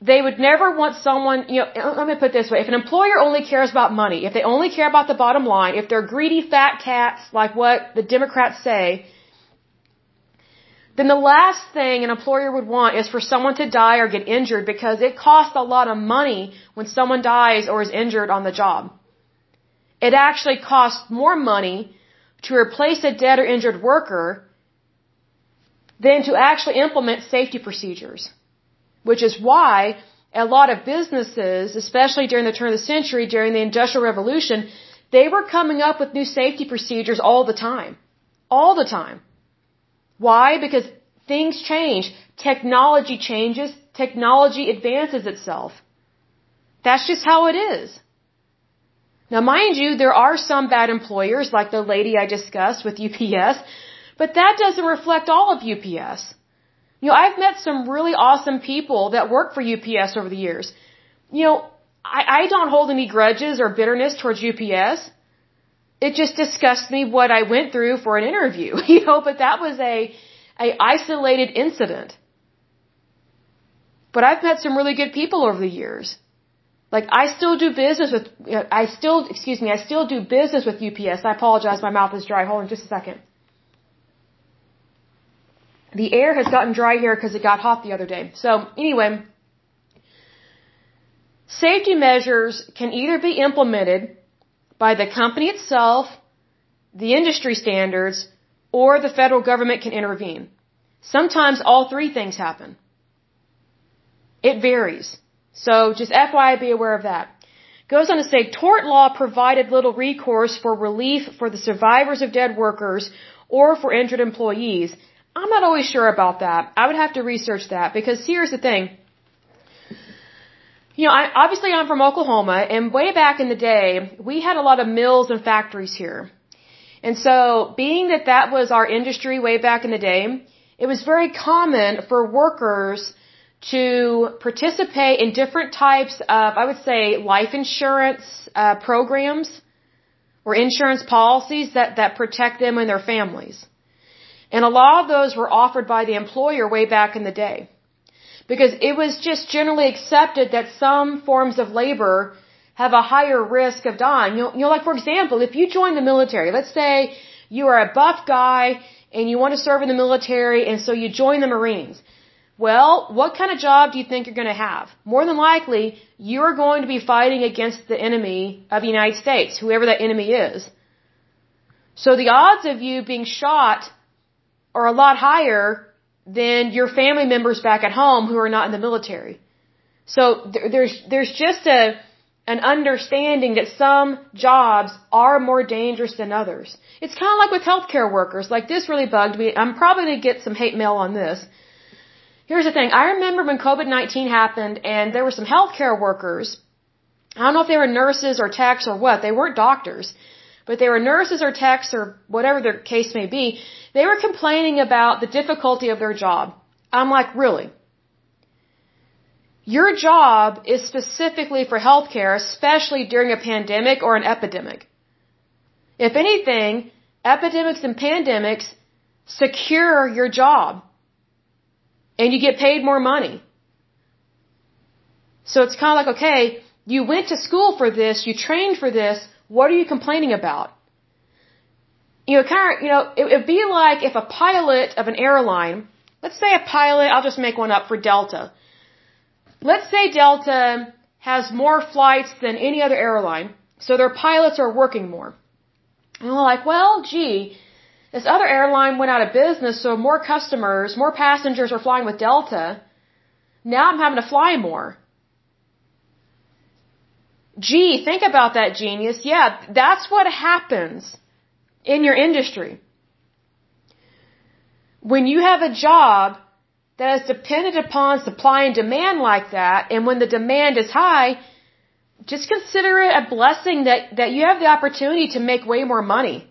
they would never want someone, you know, let me put this way. If an employer only cares about money, if they only care about the bottom line, if they're greedy fat cats like what the Democrats say, then the last thing an employer would want is for someone to die or get injured because it costs a lot of money when someone dies or is injured on the job. it actually costs more money to replace a dead or injured worker than to actually implement safety procedures. Which is why a lot of businesses, especially during the turn of the century, during the Industrial Revolution, they were coming up with new safety procedures all the time. All the time. Why? Because things change. Technology changes. Technology advances itself. That's just how it is. Now mind you, there are some bad employers like the lady I discussed with UPS, but that doesn't reflect all of UPS. You know, I've met some really awesome people that work for UPS over the years. You know, I, I don't hold any grudges or bitterness towards UPS. It just disgusts me what I went through for an interview, (laughs) you know, but that was a, a isolated incident. But I've met some really good people over the years. Like I still do business with, I still, excuse me, I still do business with UPS. I apologize, my mouth is dry. Hold on just a second. The air has gotten dry here because it got hot the other day. So anyway, safety measures can either be implemented by the company itself, the industry standards, or the federal government can intervene. Sometimes all three things happen. It varies. So just FYI, be aware of that. Goes on to say, tort law provided little recourse for relief for the survivors of dead workers or for injured employees. I'm not always sure about that. I would have to research that because here's the thing. You know, I, obviously I'm from Oklahoma and way back in the day, we had a lot of mills and factories here. And so being that that was our industry way back in the day, it was very common for workers to participate in different types of, I would say, life insurance uh, programs or insurance policies that, that protect them and their families. And a lot of those were offered by the employer way back in the day. Because it was just generally accepted that some forms of labor have a higher risk of dying. You know, you know, like for example, if you join the military, let's say you are a buff guy and you want to serve in the military and so you join the Marines. Well, what kind of job do you think you're going to have? More than likely, you're going to be fighting against the enemy of the United States, whoever that enemy is. So the odds of you being shot are a lot higher than your family members back at home who are not in the military. So there's there's just a an understanding that some jobs are more dangerous than others. It's kind of like with healthcare workers. Like this really bugged me. I'm probably going to get some hate mail on this. Here's the thing. I remember when COVID-19 happened and there were some healthcare workers. I don't know if they were nurses or techs or what. They weren't doctors but they were nurses or techs or whatever their case may be, they were complaining about the difficulty of their job. I'm like, really? Your job is specifically for healthcare, especially during a pandemic or an epidemic. If anything, epidemics and pandemics secure your job and you get paid more money. So it's kind of like, okay, you went to school for this, you trained for this, what are you complaining about? You know, kind of, you know, it would be like if a pilot of an airline, let's say a pilot, I'll just make one up for Delta. Let's say Delta has more flights than any other airline, so their pilots are working more. And we're like, well, gee, this other airline went out of business, so more customers, more passengers are flying with Delta. Now I'm having to fly more. Gee, think about that genius. Yeah, that's what happens in your industry. When you have a job that is dependent upon supply and demand like that, and when the demand is high, just consider it a blessing that, that you have the opportunity to make way more money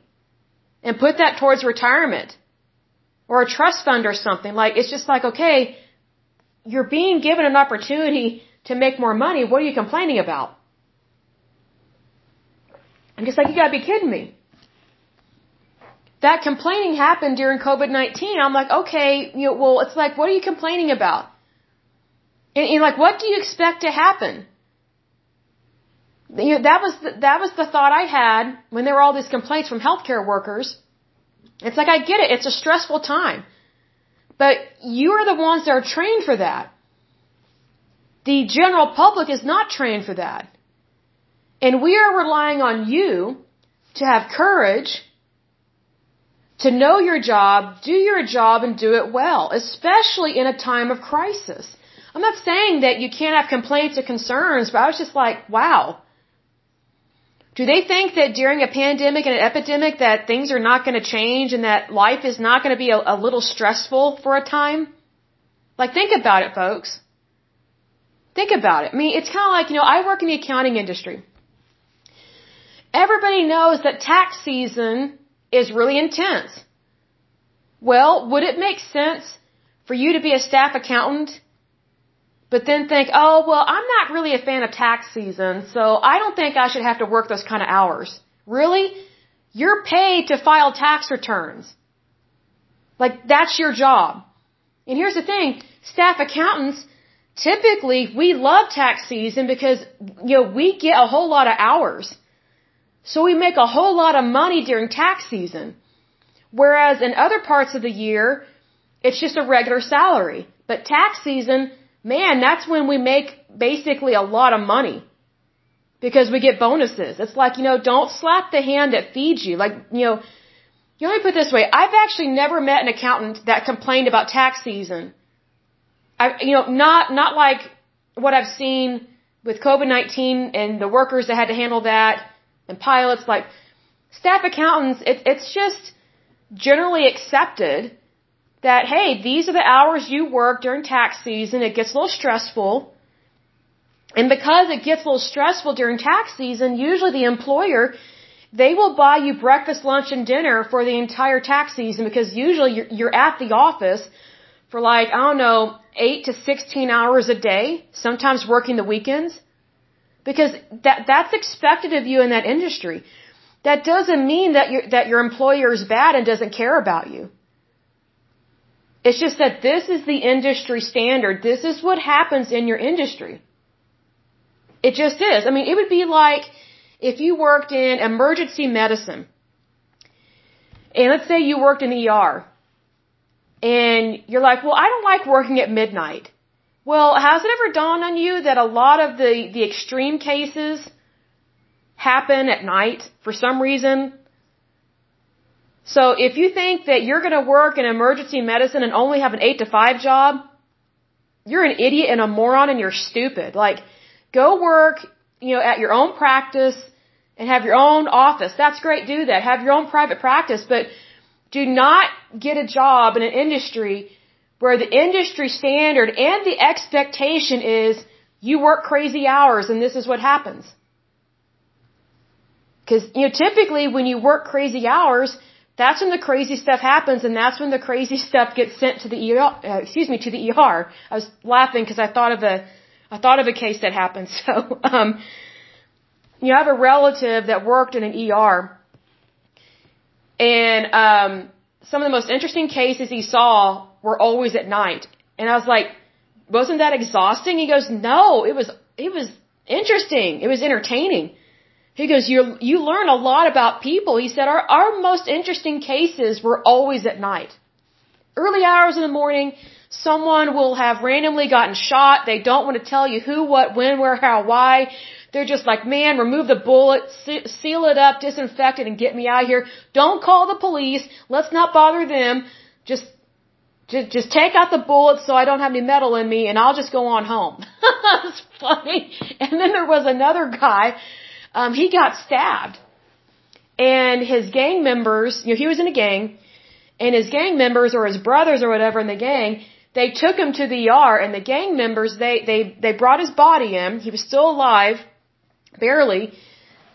and put that towards retirement or a trust fund or something. Like, it's just like, okay, you're being given an opportunity to make more money. What are you complaining about? I'm just like, you gotta be kidding me. That complaining happened during COVID-19. I'm like, okay, you know, well, it's like, what are you complaining about? And, and like, what do you expect to happen? You know, that was the, that was the thought I had when there were all these complaints from healthcare workers. It's like I get it; it's a stressful time, but you are the ones that are trained for that. The general public is not trained for that. And we are relying on you to have courage to know your job, do your job, and do it well, especially in a time of crisis. I'm not saying that you can't have complaints or concerns, but I was just like, wow. Do they think that during a pandemic and an epidemic that things are not going to change and that life is not going to be a, a little stressful for a time? Like, think about it, folks. Think about it. I mean, it's kind of like, you know, I work in the accounting industry. Everybody knows that tax season is really intense. Well, would it make sense for you to be a staff accountant, but then think, oh, well, I'm not really a fan of tax season, so I don't think I should have to work those kind of hours. Really? You're paid to file tax returns. Like, that's your job. And here's the thing, staff accountants, typically, we love tax season because, you know, we get a whole lot of hours. So we make a whole lot of money during tax season. Whereas in other parts of the year, it's just a regular salary. But tax season, man, that's when we make basically a lot of money. Because we get bonuses. It's like, you know, don't slap the hand that feeds you. Like, you know, you let me put it this way. I've actually never met an accountant that complained about tax season. I, you know, not, not like what I've seen with COVID-19 and the workers that had to handle that and pilots, like staff accountants, it, it's just generally accepted that, hey, these are the hours you work during tax season. It gets a little stressful. And because it gets a little stressful during tax season, usually the employer, they will buy you breakfast, lunch, and dinner for the entire tax season because usually you're, you're at the office for like, I don't know, 8 to 16 hours a day, sometimes working the weekends. Because that, that's expected of you in that industry. That doesn't mean that your, that your employer is bad and doesn't care about you. It's just that this is the industry standard. This is what happens in your industry. It just is. I mean, it would be like if you worked in emergency medicine. And let's say you worked in ER. And you're like, well, I don't like working at midnight. Well, has it ever dawned on you that a lot of the, the extreme cases happen at night for some reason? So if you think that you're going to work in emergency medicine and only have an 8 to 5 job, you're an idiot and a moron and you're stupid. Like, go work, you know, at your own practice and have your own office. That's great, do that. Have your own private practice, but do not get a job in an industry where the industry standard and the expectation is you work crazy hours and this is what happens. Cause, you know, typically when you work crazy hours, that's when the crazy stuff happens and that's when the crazy (laughs) stuff gets sent to the ER, uh, excuse me, to the ER. I was laughing because I thought of a, I thought of a case that happened. (laughs) So, um, you have a relative that worked in an ER and, um, some of the most interesting cases he saw were always at night. And I was like, wasn't that exhausting? He goes, no, it was, it was interesting. It was entertaining. He goes, you you learn a lot about people. He said, our, our most interesting cases were always at night. Early hours in the morning, someone will have randomly gotten shot. They don't want to tell you who, what, when, where, how, why. They're just like, man, remove the bullet, seal it up, disinfect it, and get me out of here. Don't call the police. Let's not bother them. Just just, just take out the bullets so I don't have any metal in me and I'll just go on home. (laughs) That's funny. And then there was another guy, um, he got stabbed. And his gang members, you know, he was in a gang, and his gang members or his brothers or whatever in the gang, they took him to the ER and the gang members, they, they, they brought his body in. He was still alive, barely.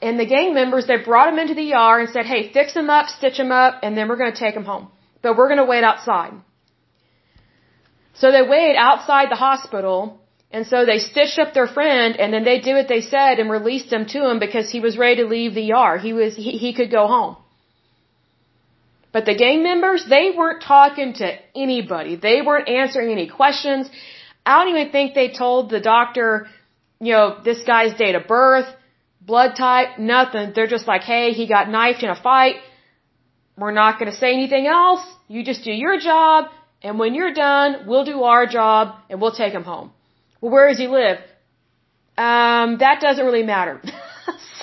And the gang members, they brought him into the ER and said, hey, fix him up, stitch him up, and then we're going to take him home. But we're going to wait outside. So they waited outside the hospital, and so they stitched up their friend, and then they did what they said and released him to him because he was ready to leave the ER. He was he, he could go home. But the gang members, they weren't talking to anybody. They weren't answering any questions. I don't even think they told the doctor, you know, this guy's date of birth, blood type, nothing. They're just like, hey, he got knifed in a fight. We're not going to say anything else. You just do your job. And when you're done, we'll do our job and we'll take him home. Well, where does he live? Um, that doesn't really matter. (laughs)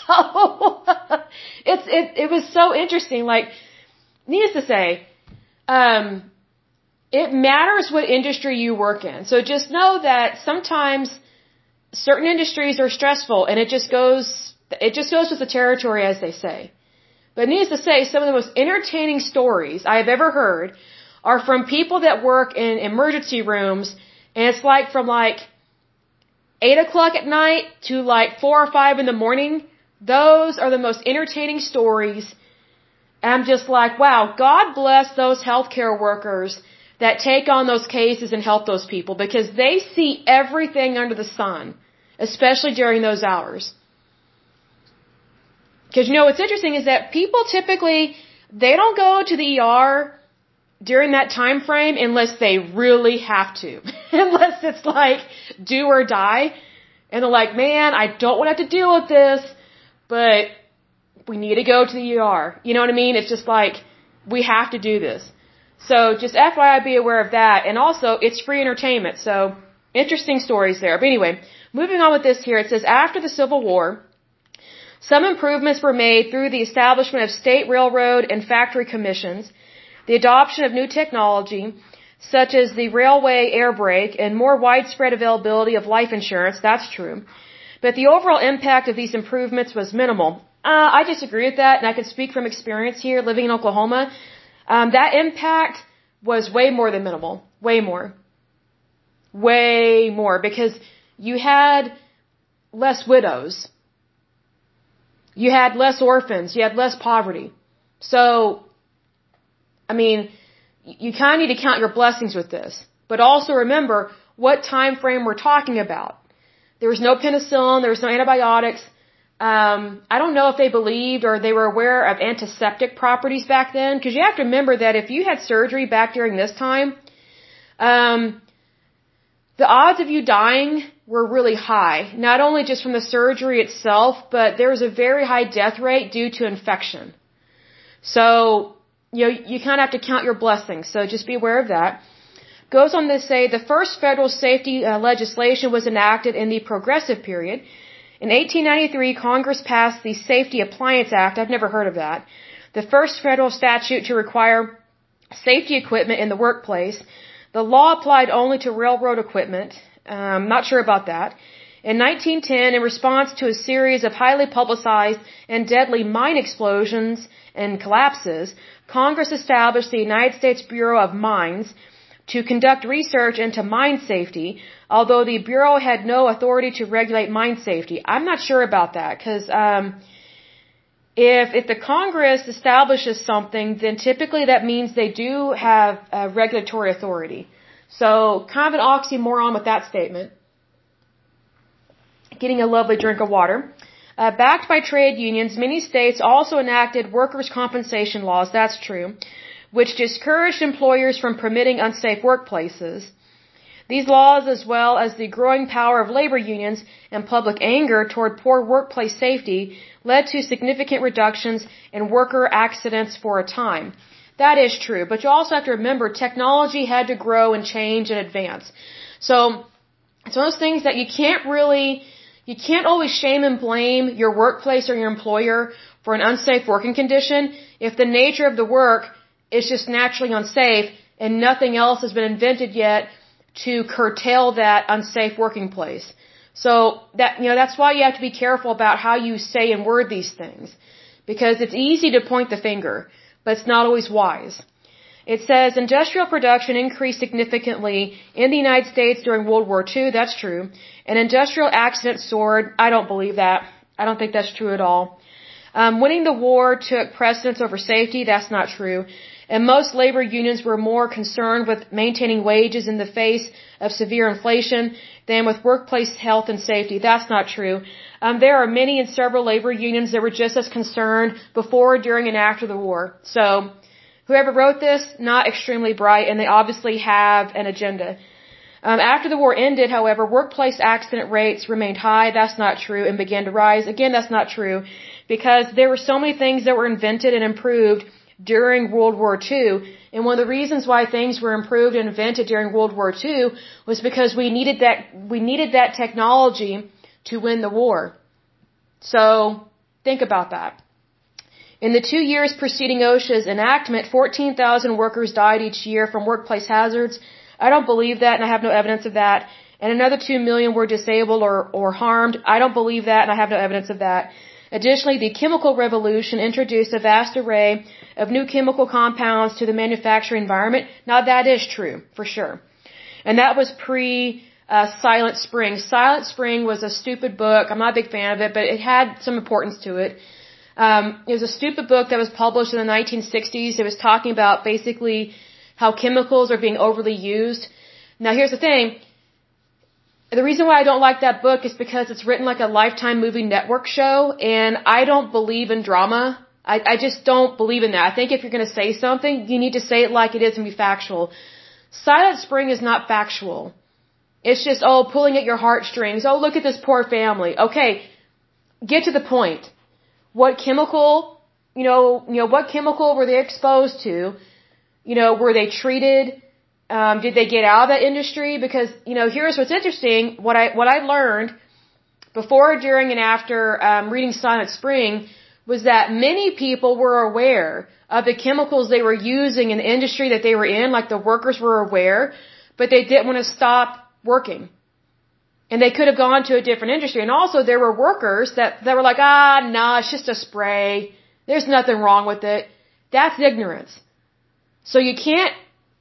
So (laughs) it's it it was so interesting. Like, needless to say, um, it matters what industry you work in. So just know that sometimes certain industries are stressful, and it just goes it just goes with the territory, as they say. But needless to say, some of the most entertaining stories I have ever heard are from people that work in emergency rooms, and it's like from like eight o'clock at night to like four or five in the morning. Those are the most entertaining stories. And I'm just like, wow, God bless those healthcare workers that take on those cases and help those people because they see everything under the sun, especially during those hours. Because you know what's interesting is that people typically they don't go to the ER during that time frame unless they really have to. (laughs) unless it's like do or die. And they're like, man, I don't want to have to deal with this, but we need to go to the ER. You know what I mean? It's just like, we have to do this. So just FYI be aware of that. And also, it's free entertainment. So interesting stories there. But anyway, moving on with this here, it says after the Civil War, some improvements were made through the establishment of state railroad and factory commissions, the adoption of new technology, such as the railway air brake and more widespread availability of life insurance, that's true. But the overall impact of these improvements was minimal. Uh, I disagree with that, and I can speak from experience here living in Oklahoma. Um, that impact was way more than minimal. Way more. Way more. Because you had less widows you had less orphans. You had less poverty. So, I mean, you kind of need to count your blessings with this. But also remember what time frame we're talking about. There was no penicillin. There was no antibiotics. Um, I don't know if they believed or they were aware of antiseptic properties back then. Because you have to remember that if you had surgery back during this time, um, the odds of you dying were really high, not only just from the surgery itself, but there was a very high death rate due to infection. So, you know, you kind of have to count your blessings. So just be aware of that. Goes on to say the first federal safety uh, legislation was enacted in the progressive period. In 1893, Congress passed the Safety Appliance Act. I've never heard of that. The first federal statute to require safety equipment in the workplace. The law applied only to railroad equipment. Um, not sure about that. In 1910, in response to a series of highly publicized and deadly mine explosions and collapses, Congress established the United States Bureau of Mines to conduct research into mine safety, although the Bureau had no authority to regulate mine safety. I'm not sure about that, because um, if, if the Congress establishes something, then typically that means they do have regulatory authority. So, kind of an oxymoron with that statement. Getting a lovely drink of water. Uh, backed by trade unions, many states also enacted workers' compensation laws, that's true, which discouraged employers from permitting unsafe workplaces. These laws, as well as the growing power of labor unions and public anger toward poor workplace safety, led to significant reductions in worker accidents for a time. That is true, but you also have to remember technology had to grow and change and advance. So it's one of those things that you can't really, you can't always shame and blame your workplace or your employer for an unsafe working condition if the nature of the work is just naturally unsafe and nothing else has been invented yet to curtail that unsafe working place. So that, you know, that's why you have to be careful about how you say and word these things. Because it's easy to point the finger but it's not always wise. It says industrial production increased significantly in the United States during World War II. That's true. And industrial accidents soared. I don't believe that. I don't think that's true at all. Um, winning the war took precedence over safety. That's not true. And most labor unions were more concerned with maintaining wages in the face of severe inflation than with workplace health and safety. That's not true. Um, there are many and several labor unions that were just as concerned before, during, and after the war. So, whoever wrote this, not extremely bright, and they obviously have an agenda. Um, after the war ended, however, workplace accident rates remained high. That's not true, and began to rise. Again, that's not true, because there were so many things that were invented and improved during World War II. And one of the reasons why things were improved and invented during World War II was because we needed that we needed that technology to win the war. So, Think about that. In the two years preceding OSHA's enactment, 14,000 workers died each year from workplace hazards. I don't believe that and I have no evidence of that. And another 2 million were disabled or, or harmed. I don't believe that and I have no evidence of that. Additionally, the chemical revolution introduced a vast array of new chemical compounds to the manufacturing environment. Now that is true, for sure. And that was pre uh, Silent Spring. Silent Spring was a stupid book. I'm not a big fan of it, but it had some importance to it. Um, it was a stupid book that was published in the 1960s. It was talking about basically how chemicals are being overly used. Now here's the thing. The reason why I don't like that book is because it's written like a Lifetime movie network show, and I don't believe in drama. I, I just don't believe in that. I think if you're going to say something, you need to say it like it is and be factual. Silent Spring is not factual. It's just, oh, pulling at your heartstrings. Oh, look at this poor family. Okay, get to the point. What chemical, you know, you know, what chemical were they exposed to? You know, were they treated? Um, did they get out of that industry? Because, you know, here's what's interesting. What I, what I learned before, during, and after, um, reading Silent Spring was that many people were aware of the chemicals they were using in the industry that they were in, like the workers were aware, but they didn't want to stop working. And they could have gone to a different industry. And also there were workers that, that were like, ah, nah, it's just a spray. There's nothing wrong with it. That's ignorance. So you can't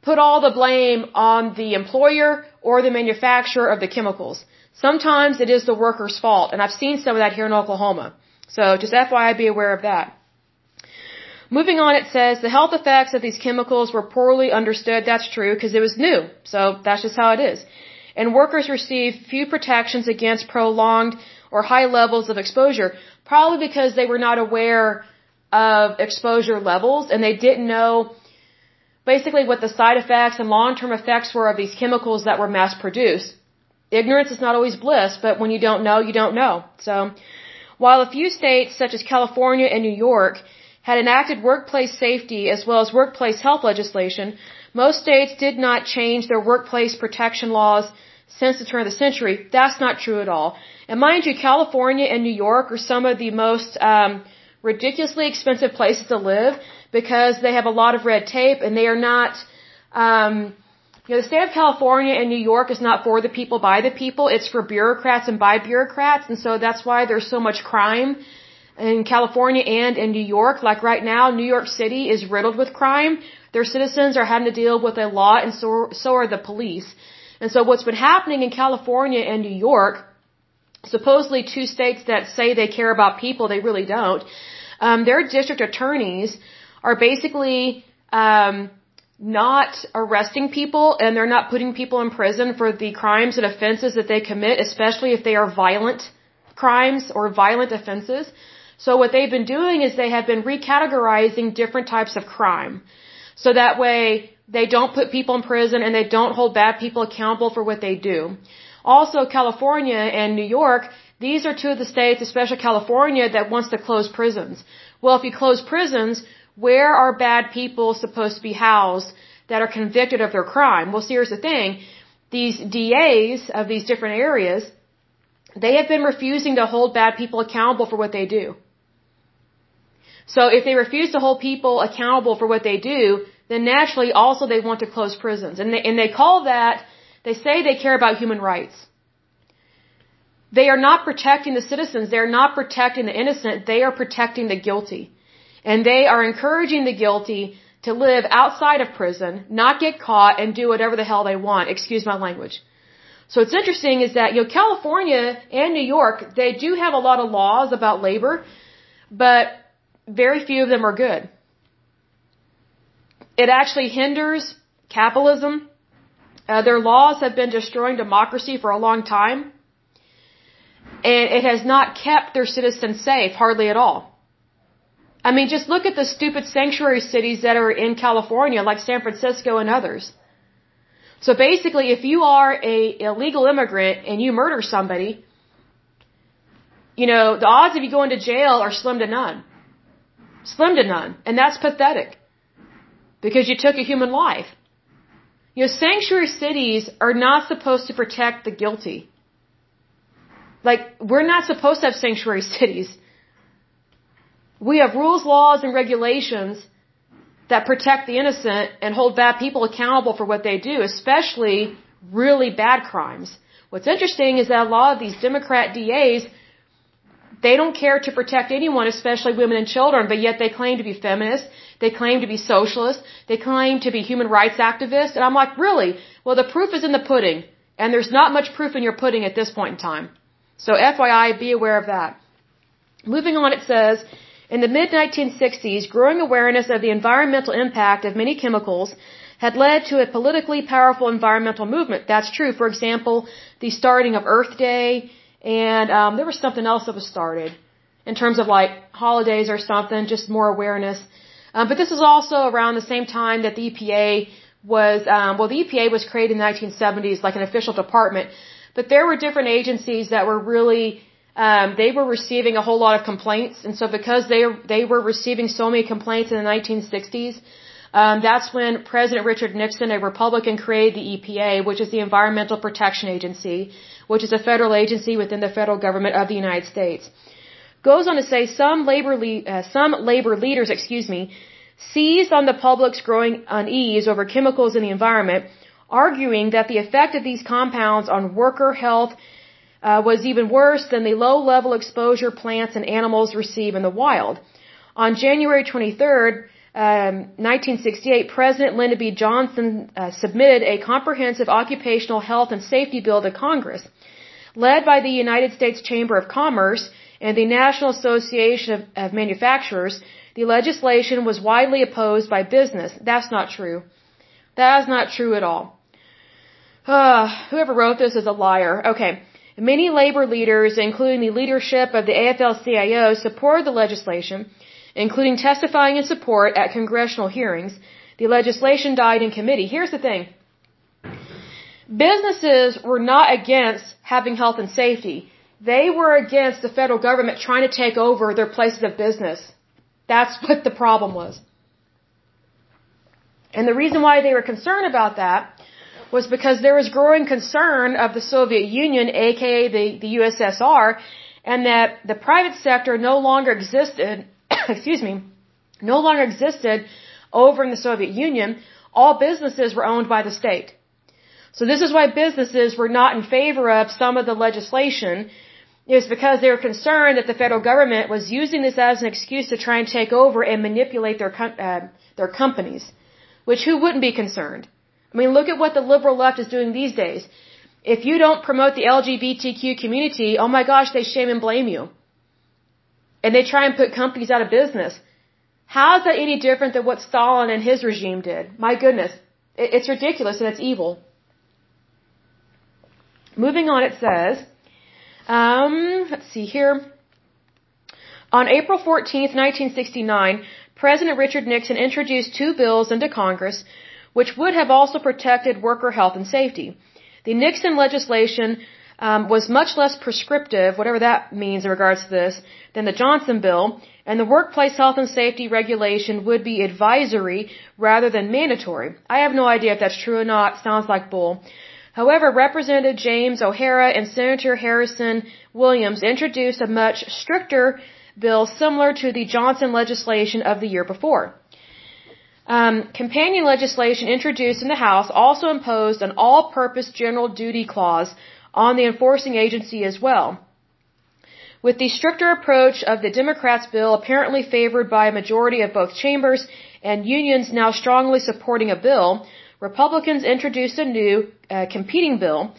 put all the blame on the employer or the manufacturer of the chemicals. Sometimes it is the worker's fault. And I've seen some of that here in Oklahoma. So just FYI, be aware of that. Moving on, it says the health effects of these chemicals were poorly understood. That's true because it was new. So that's just how it is and workers receive few protections against prolonged or high levels of exposure, probably because they were not aware of exposure levels and they didn't know basically what the side effects and long-term effects were of these chemicals that were mass produced. Ignorance is not always bliss, but when you don't know, you don't know. So, while a few states such as California and New York had enacted workplace safety as well as workplace health legislation, most states did not change their workplace protection laws since the turn of the century. That's not true at all. And mind you, California and New York are some of the most um, ridiculously expensive places to live because they have a lot of red tape and they are not. Um, you know, the state of California and New York is not for the people, by the people. It's for bureaucrats and by bureaucrats, and so that's why there's so much crime in California and in New York. Like right now, New York City is riddled with crime. Their citizens are having to deal with a lot, and so, so are the police. And so what's been happening in California and New York, supposedly two states that say they care about people, they really don't. Um, their district attorneys are basically um, not arresting people and they're not putting people in prison for the crimes and offenses that they commit, especially if they are violent crimes or violent offenses. So what they've been doing is they have been recategorizing different types of crime. So that way they don't put people in prison and they don't hold bad people accountable for what they do. Also, California and New York, these are two of the states, especially California, that wants to close prisons. Well, if you close prisons, where are bad people supposed to be housed that are convicted of their crime? Well, see, here's the thing. These DAs of these different areas, they have been refusing to hold bad people accountable for what they do. So if they refuse to hold people accountable for what they do, then naturally also they want to close prisons. And they, and they call that, they say they care about human rights. They are not protecting the citizens. They are not protecting the innocent. They are protecting the guilty. And they are encouraging the guilty to live outside of prison, not get caught, and do whatever the hell they want. Excuse my language. So what's interesting is that, you know, California and New York, they do have a lot of laws about labor, but very few of them are good. It actually hinders capitalism. Uh, their laws have been destroying democracy for a long time. And it has not kept their citizens safe, hardly at all. I mean, just look at the stupid sanctuary cities that are in California, like San Francisco and others. So basically, if you are a illegal immigrant and you murder somebody, you know, the odds of you going to jail are slim to none. Slim to none. And that's pathetic. Because you took a human life. You know, sanctuary cities are not supposed to protect the guilty. Like, we're not supposed to have sanctuary (laughs) cities. We have rules, laws, and regulations that protect the innocent and hold bad people accountable for what they do, especially really bad crimes. What's interesting is that a lot of these Democrat DAs, they don't care to protect anyone, especially women and children, but yet they claim to be feminists, they claim to be socialists, they claim to be human rights activists, and I'm like, really? Well, the proof is in the pudding, and there's not much proof in your pudding at this point in time. So FYI, be aware of that. Moving on, it says, in the mid 1960s, growing awareness of the environmental impact of many chemicals had led to a politically powerful environmental movement. That's true. For example, the starting of Earth Day, and um, there was something else that was started in terms of like holidays or something, just more awareness. Um, but this is also around the same time that the EPA was, um, well, the EPA was created in the 1970s, like an official department, but there were different agencies that were really um, they were receiving a whole lot of complaints, and so because they they were receiving so many complaints in the 1960s, um, that's when President Richard Nixon, a Republican, created the EPA, which is the Environmental Protection Agency, which is a federal agency within the federal government of the United States. Goes on to say some labor le- uh, some labor leaders, excuse me, seized on the public's growing unease over chemicals in the environment, arguing that the effect of these compounds on worker health uh, was even worse than the low level exposure plants and animals receive in the wild. On January 23rd, um, 1968, President Lyndon B. Johnson uh, submitted a comprehensive occupational health and safety bill to Congress. Led by the United States Chamber of Commerce and the National Association of, of Manufacturers, the legislation was widely opposed by business. That's not true. That is not true at all. Uh, whoever wrote this is a liar. Okay. Many labor leaders, including the leadership of the AFL-CIO, supported the legislation, including testifying in support at congressional hearings. The legislation died in committee. Here's the thing. Businesses were not against having health and safety. They were against the federal government trying to take over their places of business. That's what the problem was. And the reason why they were concerned about that was because there was growing concern of the Soviet Union, aka the, the USSR, and that the private sector no longer existed, (coughs) excuse me, no longer existed over in the Soviet Union. All businesses were owned by the state. So this is why businesses were not in favor of some of the legislation. It was because they were concerned that the federal government was using this as an excuse to try and take over and manipulate their uh, their companies. Which who wouldn't be concerned? I mean, look at what the liberal left is doing these days. If you don't promote the LGBTQ community, oh my gosh, they shame and blame you. And they try and put companies out of business. How is that any different than what Stalin and his regime did? My goodness. It's ridiculous and it's evil. Moving on, it says, um, let's see here. On April 14th, 1969, President Richard Nixon introduced two bills into Congress which would have also protected worker health and safety. The Nixon legislation um, was much less prescriptive, whatever that means in regards to this, than the Johnson bill, and the workplace health and safety regulation would be advisory rather than mandatory. I have no idea if that's true or not. Sounds like bull. However, Representative James O'Hara and Senator Harrison Williams introduced a much stricter bill similar to the Johnson legislation of the year before. Um, companion legislation introduced in the House also imposed an all-purpose general duty clause on the enforcing agency as well. With the stricter approach of the Democrats' bill apparently favored by a majority of both chambers and unions now strongly supporting a bill, Republicans introduced a new uh, competing bill.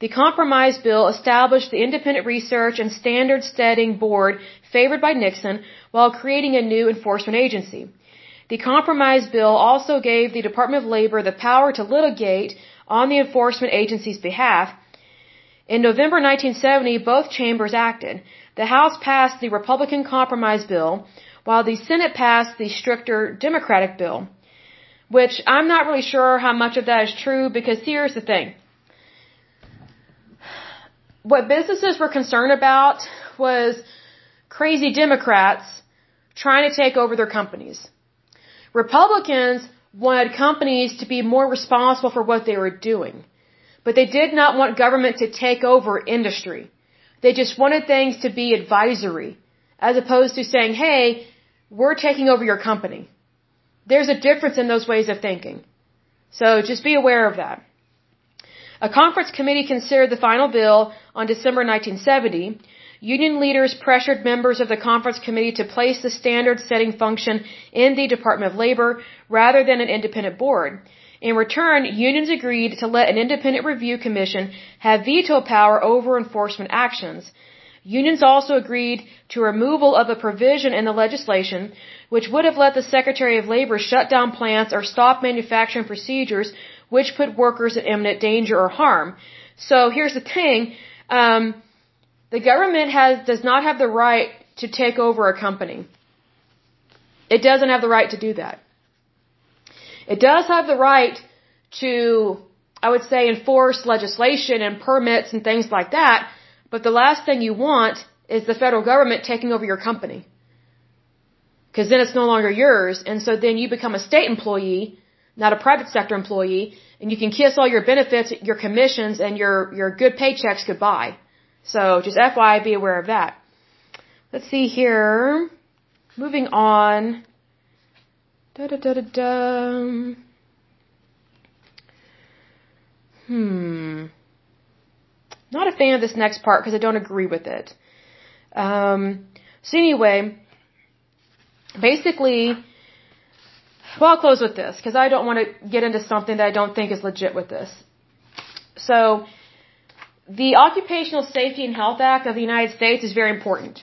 The compromise bill established the Independent Research and Standard Setting Board favored by Nixon while creating a new enforcement agency. The compromise bill also gave the Department of Labor the power to litigate on the enforcement agency's behalf. In November 1970, both chambers acted. The House passed the Republican compromise bill, while the Senate passed the stricter Democratic bill. Which I'm not really sure how much of that is true because here's the thing. What businesses were concerned about was crazy Democrats trying to take over their companies. Republicans wanted companies to be more responsible for what they were doing. But they did not want government to take over industry. They just wanted things to be advisory, as opposed to saying, hey, we're taking over your company. There's a difference in those ways of thinking. So just be aware of that. A conference committee considered the final bill on December 1970. Union leaders pressured members of the conference committee to place the standard setting function in the Department of Labor rather than an independent board. In return, unions agreed to let an independent review commission have veto power over enforcement actions. Unions also agreed to removal of a provision in the legislation which would have let the Secretary of Labor shut down plants or stop manufacturing procedures which put workers in imminent danger or harm. So here's the thing, um, the government has, does not have the right to take over a company. It doesn't have the right to do that. It does have the right to, I would say, enforce legislation and permits and things like that, but the last thing you want is the federal government taking over your company. Because then it's no longer yours, and so then you become a state employee, not a private sector employee, and you can kiss all your benefits, your commissions, and your, your good paychecks goodbye. So just FYI, be aware of that. Let's see here. Moving on. Da da da da da. Hmm. Not a fan of this next part because I don't agree with it. Um, so anyway, basically, well, I'll close with this because I don't want to get into something that I don't think is legit with this. So, the Occupational Safety and Health Act of the United States is very important.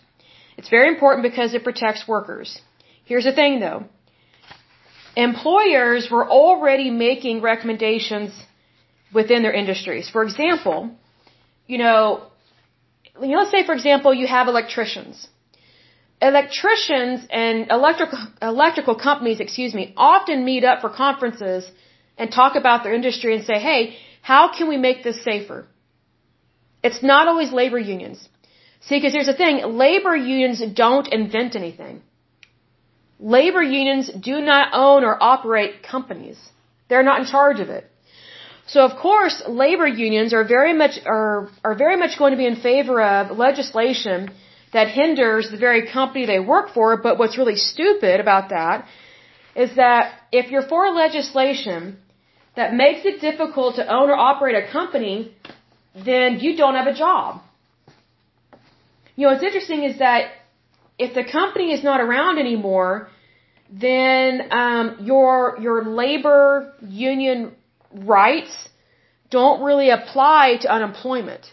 It's very important because it protects workers. Here's the thing though. Employers were already making recommendations within their industries. For example, you know, let's say for example you have electricians. Electricians and electrical electrical companies, excuse me, often meet up for conferences and talk about their industry and say, "Hey, how can we make this safer?" It's not always labor unions. See, because here's the thing, labor unions don't invent anything. Labor unions do not own or operate companies. They're not in charge of it. So of course, labor unions are very much are are very much going to be in favor of legislation that hinders the very company they work for. But what's really stupid about that is that if you're for legislation that makes it difficult to own or operate a company, then you don't have a job. You know, what's interesting is that if the company is not around anymore, then um, your your labor union rights don't really apply to unemployment.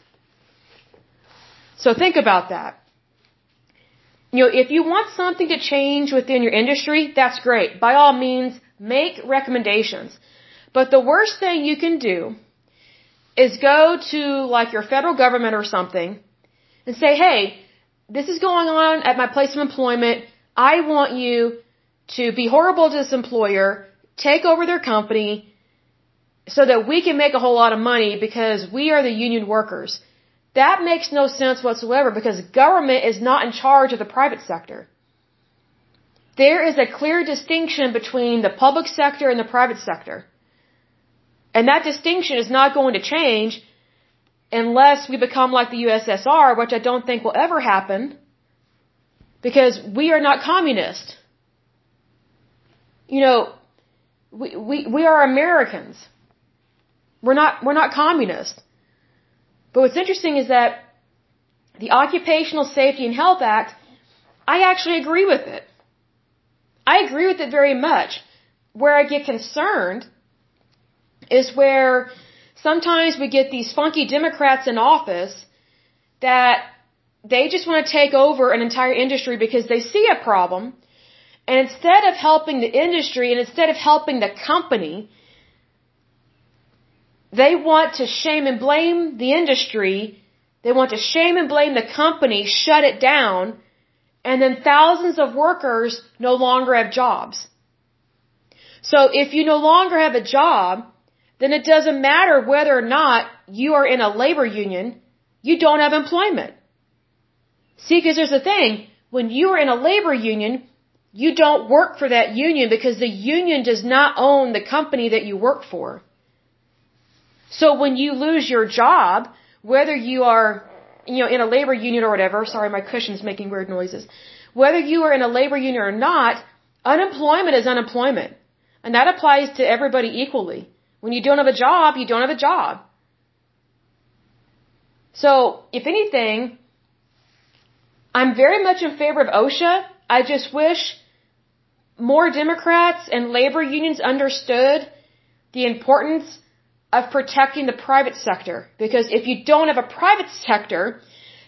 So think about that. You know, if you want something to change within your industry, that's great. By all means, make recommendations. But the worst thing you can do is go to like your federal government or something and say, hey, this is going on at my place of employment. I want you to be horrible to this employer, take over their company, so that we can make a whole lot of money because we are the union workers. That makes no sense whatsoever because government is not in charge of the private sector. There is a clear distinction between the public sector and the private sector. And that distinction is not going to change unless we become like the USSR, which I don't think will ever happen because we are not communist. You know, we, we, we are Americans. We're not, we're not communist. But what's interesting is that the Occupational Safety and Health Act, I actually agree with it. I agree with it very much. Where I get concerned is where sometimes we get these funky Democrats in office that they just want to take over an entire industry because they see a problem. And instead of helping the industry and instead of helping the company, they want to shame and blame the industry. They want to shame and blame the company, shut it down, and then thousands of workers no longer have jobs. So if you no longer have a job, then it doesn't matter whether or not you are in a labor union, you don't have employment. See, because there's a thing, when you are in a labor union, you don't work for that union because the union does not own the company that you work for. So when you lose your job, whether you are you know, in a labor union or whatever, sorry, my cushion's making weird noises. Whether you are in a labor union or not, unemployment is unemployment. And that applies to everybody equally. When you don't have a job, you don't have a job. So, if anything, I'm very much in favor of OSHA. I just wish more Democrats and labor unions understood the importance of protecting the private sector. Because if you don't have a private sector,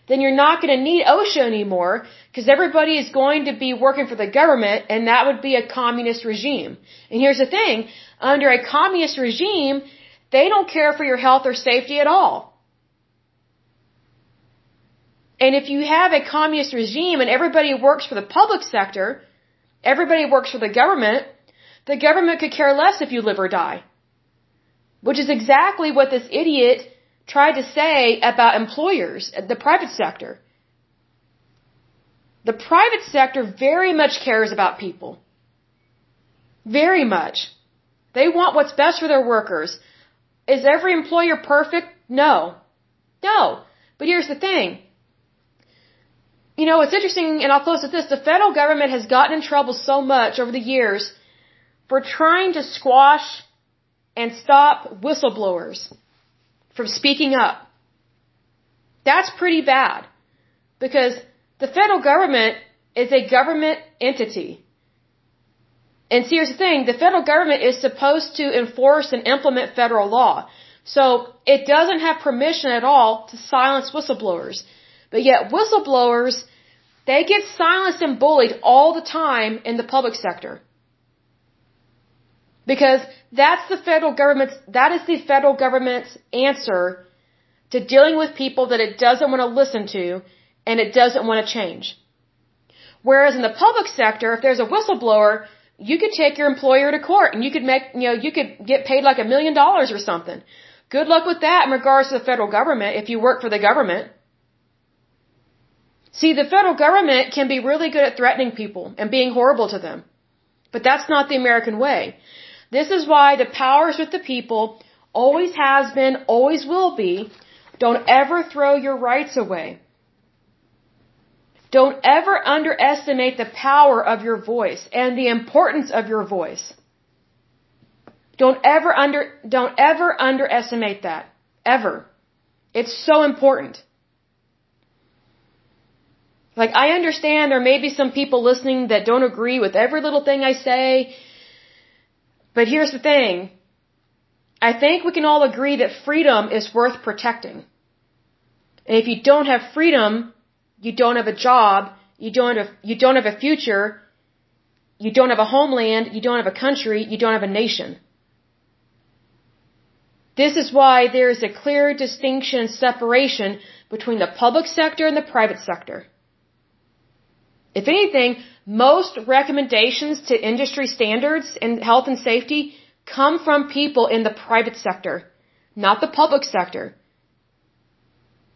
then you're not going to need OSHA anymore because everybody is going to be working for the government and that would be a communist regime. And here's the thing, under a communist regime, they don't care for your health or safety at all. And if you have a communist regime and everybody works for the public sector, everybody works for the government, the government could care less if you live or die. Which is exactly what this idiot tried to say about employers, the private sector. The private sector very much cares about people. Very much. They want what's best for their workers. Is every employer perfect? No. No. But here's the thing. You know, it's interesting, and I'll close with this. The federal government has gotten in trouble so much over the years for trying to squash and stop whistleblowers from speaking up. That's pretty bad because the federal government is a government entity. And see, here's the thing, the federal government is supposed to enforce and implement federal law. So it doesn't have permission at all to silence whistleblowers. But yet whistleblowers, they get silenced and bullied all the time in the public sector. Because that's the federal government's, that is the federal government's answer to dealing with people that it doesn't want to listen to and it doesn't want to change. Whereas in the public sector, if there's a whistleblower, you could take your employer to court and you could make, you know, you could get paid like a million dollars or something. Good luck with that in regards to the federal government if you work for the government. See, the federal government can be really good at threatening people and being horrible to them. But that's not the American way. This is why the powers with the people, always has been, always will be. Don't ever throw your rights away. Don't ever underestimate the power of your voice and the importance of your voice. Don't ever under, don't ever underestimate that. Ever. It's so important. Like, I understand there may be some people listening that don't agree with every little thing I say but here's the thing. I think we can all agree that freedom is worth protecting. And if you don't have freedom, you don't have a job, you don't have, you don't have a future, you don't have a homeland, you don't have a country, you don't have a nation. This is why there is a clear distinction and separation between the public sector and the private sector. If anything, most recommendations to industry standards in health and safety come from people in the private sector, not the public sector.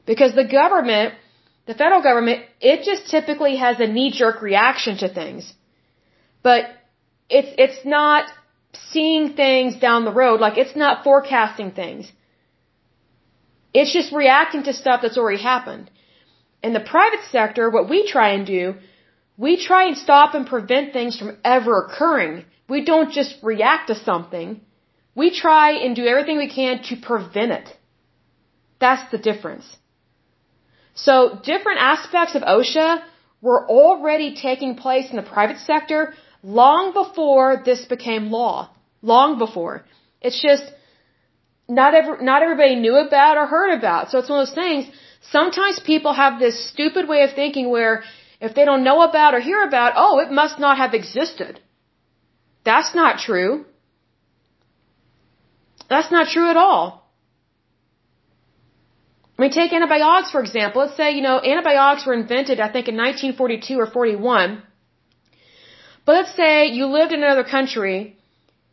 Because the government, the federal government, it just typically has a knee-jerk reaction to things. But it's, it's not seeing things down the road, like it's not forecasting things. It's just reacting to stuff that's already happened. In the private sector, what we try and do we try and stop and prevent things from ever occurring. We don't just react to something. We try and do everything we can to prevent it. That's the difference. So different aspects of OSHA were already taking place in the private sector long before this became law. Long before. It's just not not everybody knew about or heard about. So it's one of those things. Sometimes people have this stupid way of thinking where if they don't know about or hear about, oh, it must not have existed. That's not true. That's not true at all. I mean, take antibiotics, for example. Let's say, you know, antibiotics were invented, I think, in 1942 or 41. But let's say you lived in another country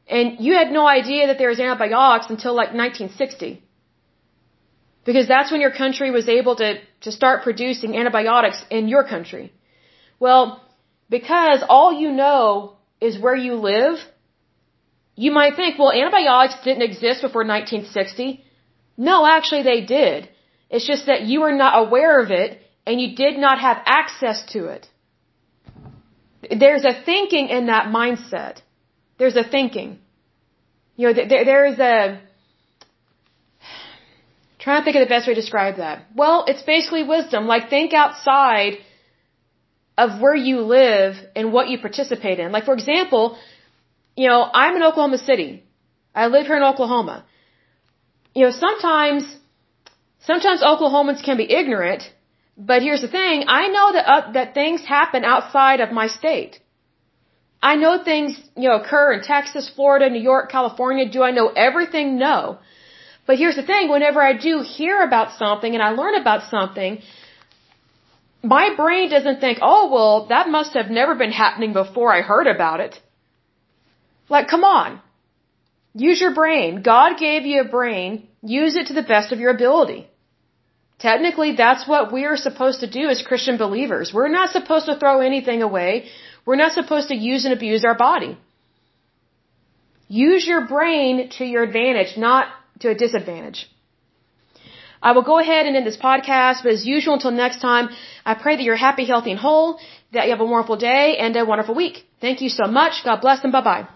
and you had no idea that there was antibiotics until like 1960. Because that's when your country was able to, to start producing antibiotics in your country. Well, because all you know is where you live, you might think, well, antibiotics didn't exist before 1960. No, actually they did. It's just that you were not aware of it and you did not have access to it. There's a thinking in that mindset. There's a thinking. You know, there, there is a, trying to think of the best way to describe that. Well, it's basically wisdom. Like think outside of where you live and what you participate in. Like for example, you know, I'm in Oklahoma City. I live here in Oklahoma. You know, sometimes, sometimes Oklahomans can be ignorant, but here's the thing, I know that, uh, that things happen outside of my state. I know things, you know, occur in Texas, Florida, New York, California. Do I know everything? No. But here's the thing, whenever I do hear about something and I learn about something, my brain doesn't think, oh, well, that must have never been happening before I heard about it. Like, come on. Use your brain. God gave you a brain. Use it to the best of your ability. Technically, that's what we are supposed to do as Christian believers. We're not supposed to throw anything away. We're not supposed to use and abuse our body. Use your brain to your advantage, not to a disadvantage. I will go ahead and end this podcast, but as usual, until next time, I pray that you're happy, healthy, and whole, that you have a wonderful day and a wonderful week. Thank you so much. God bless and bye bye.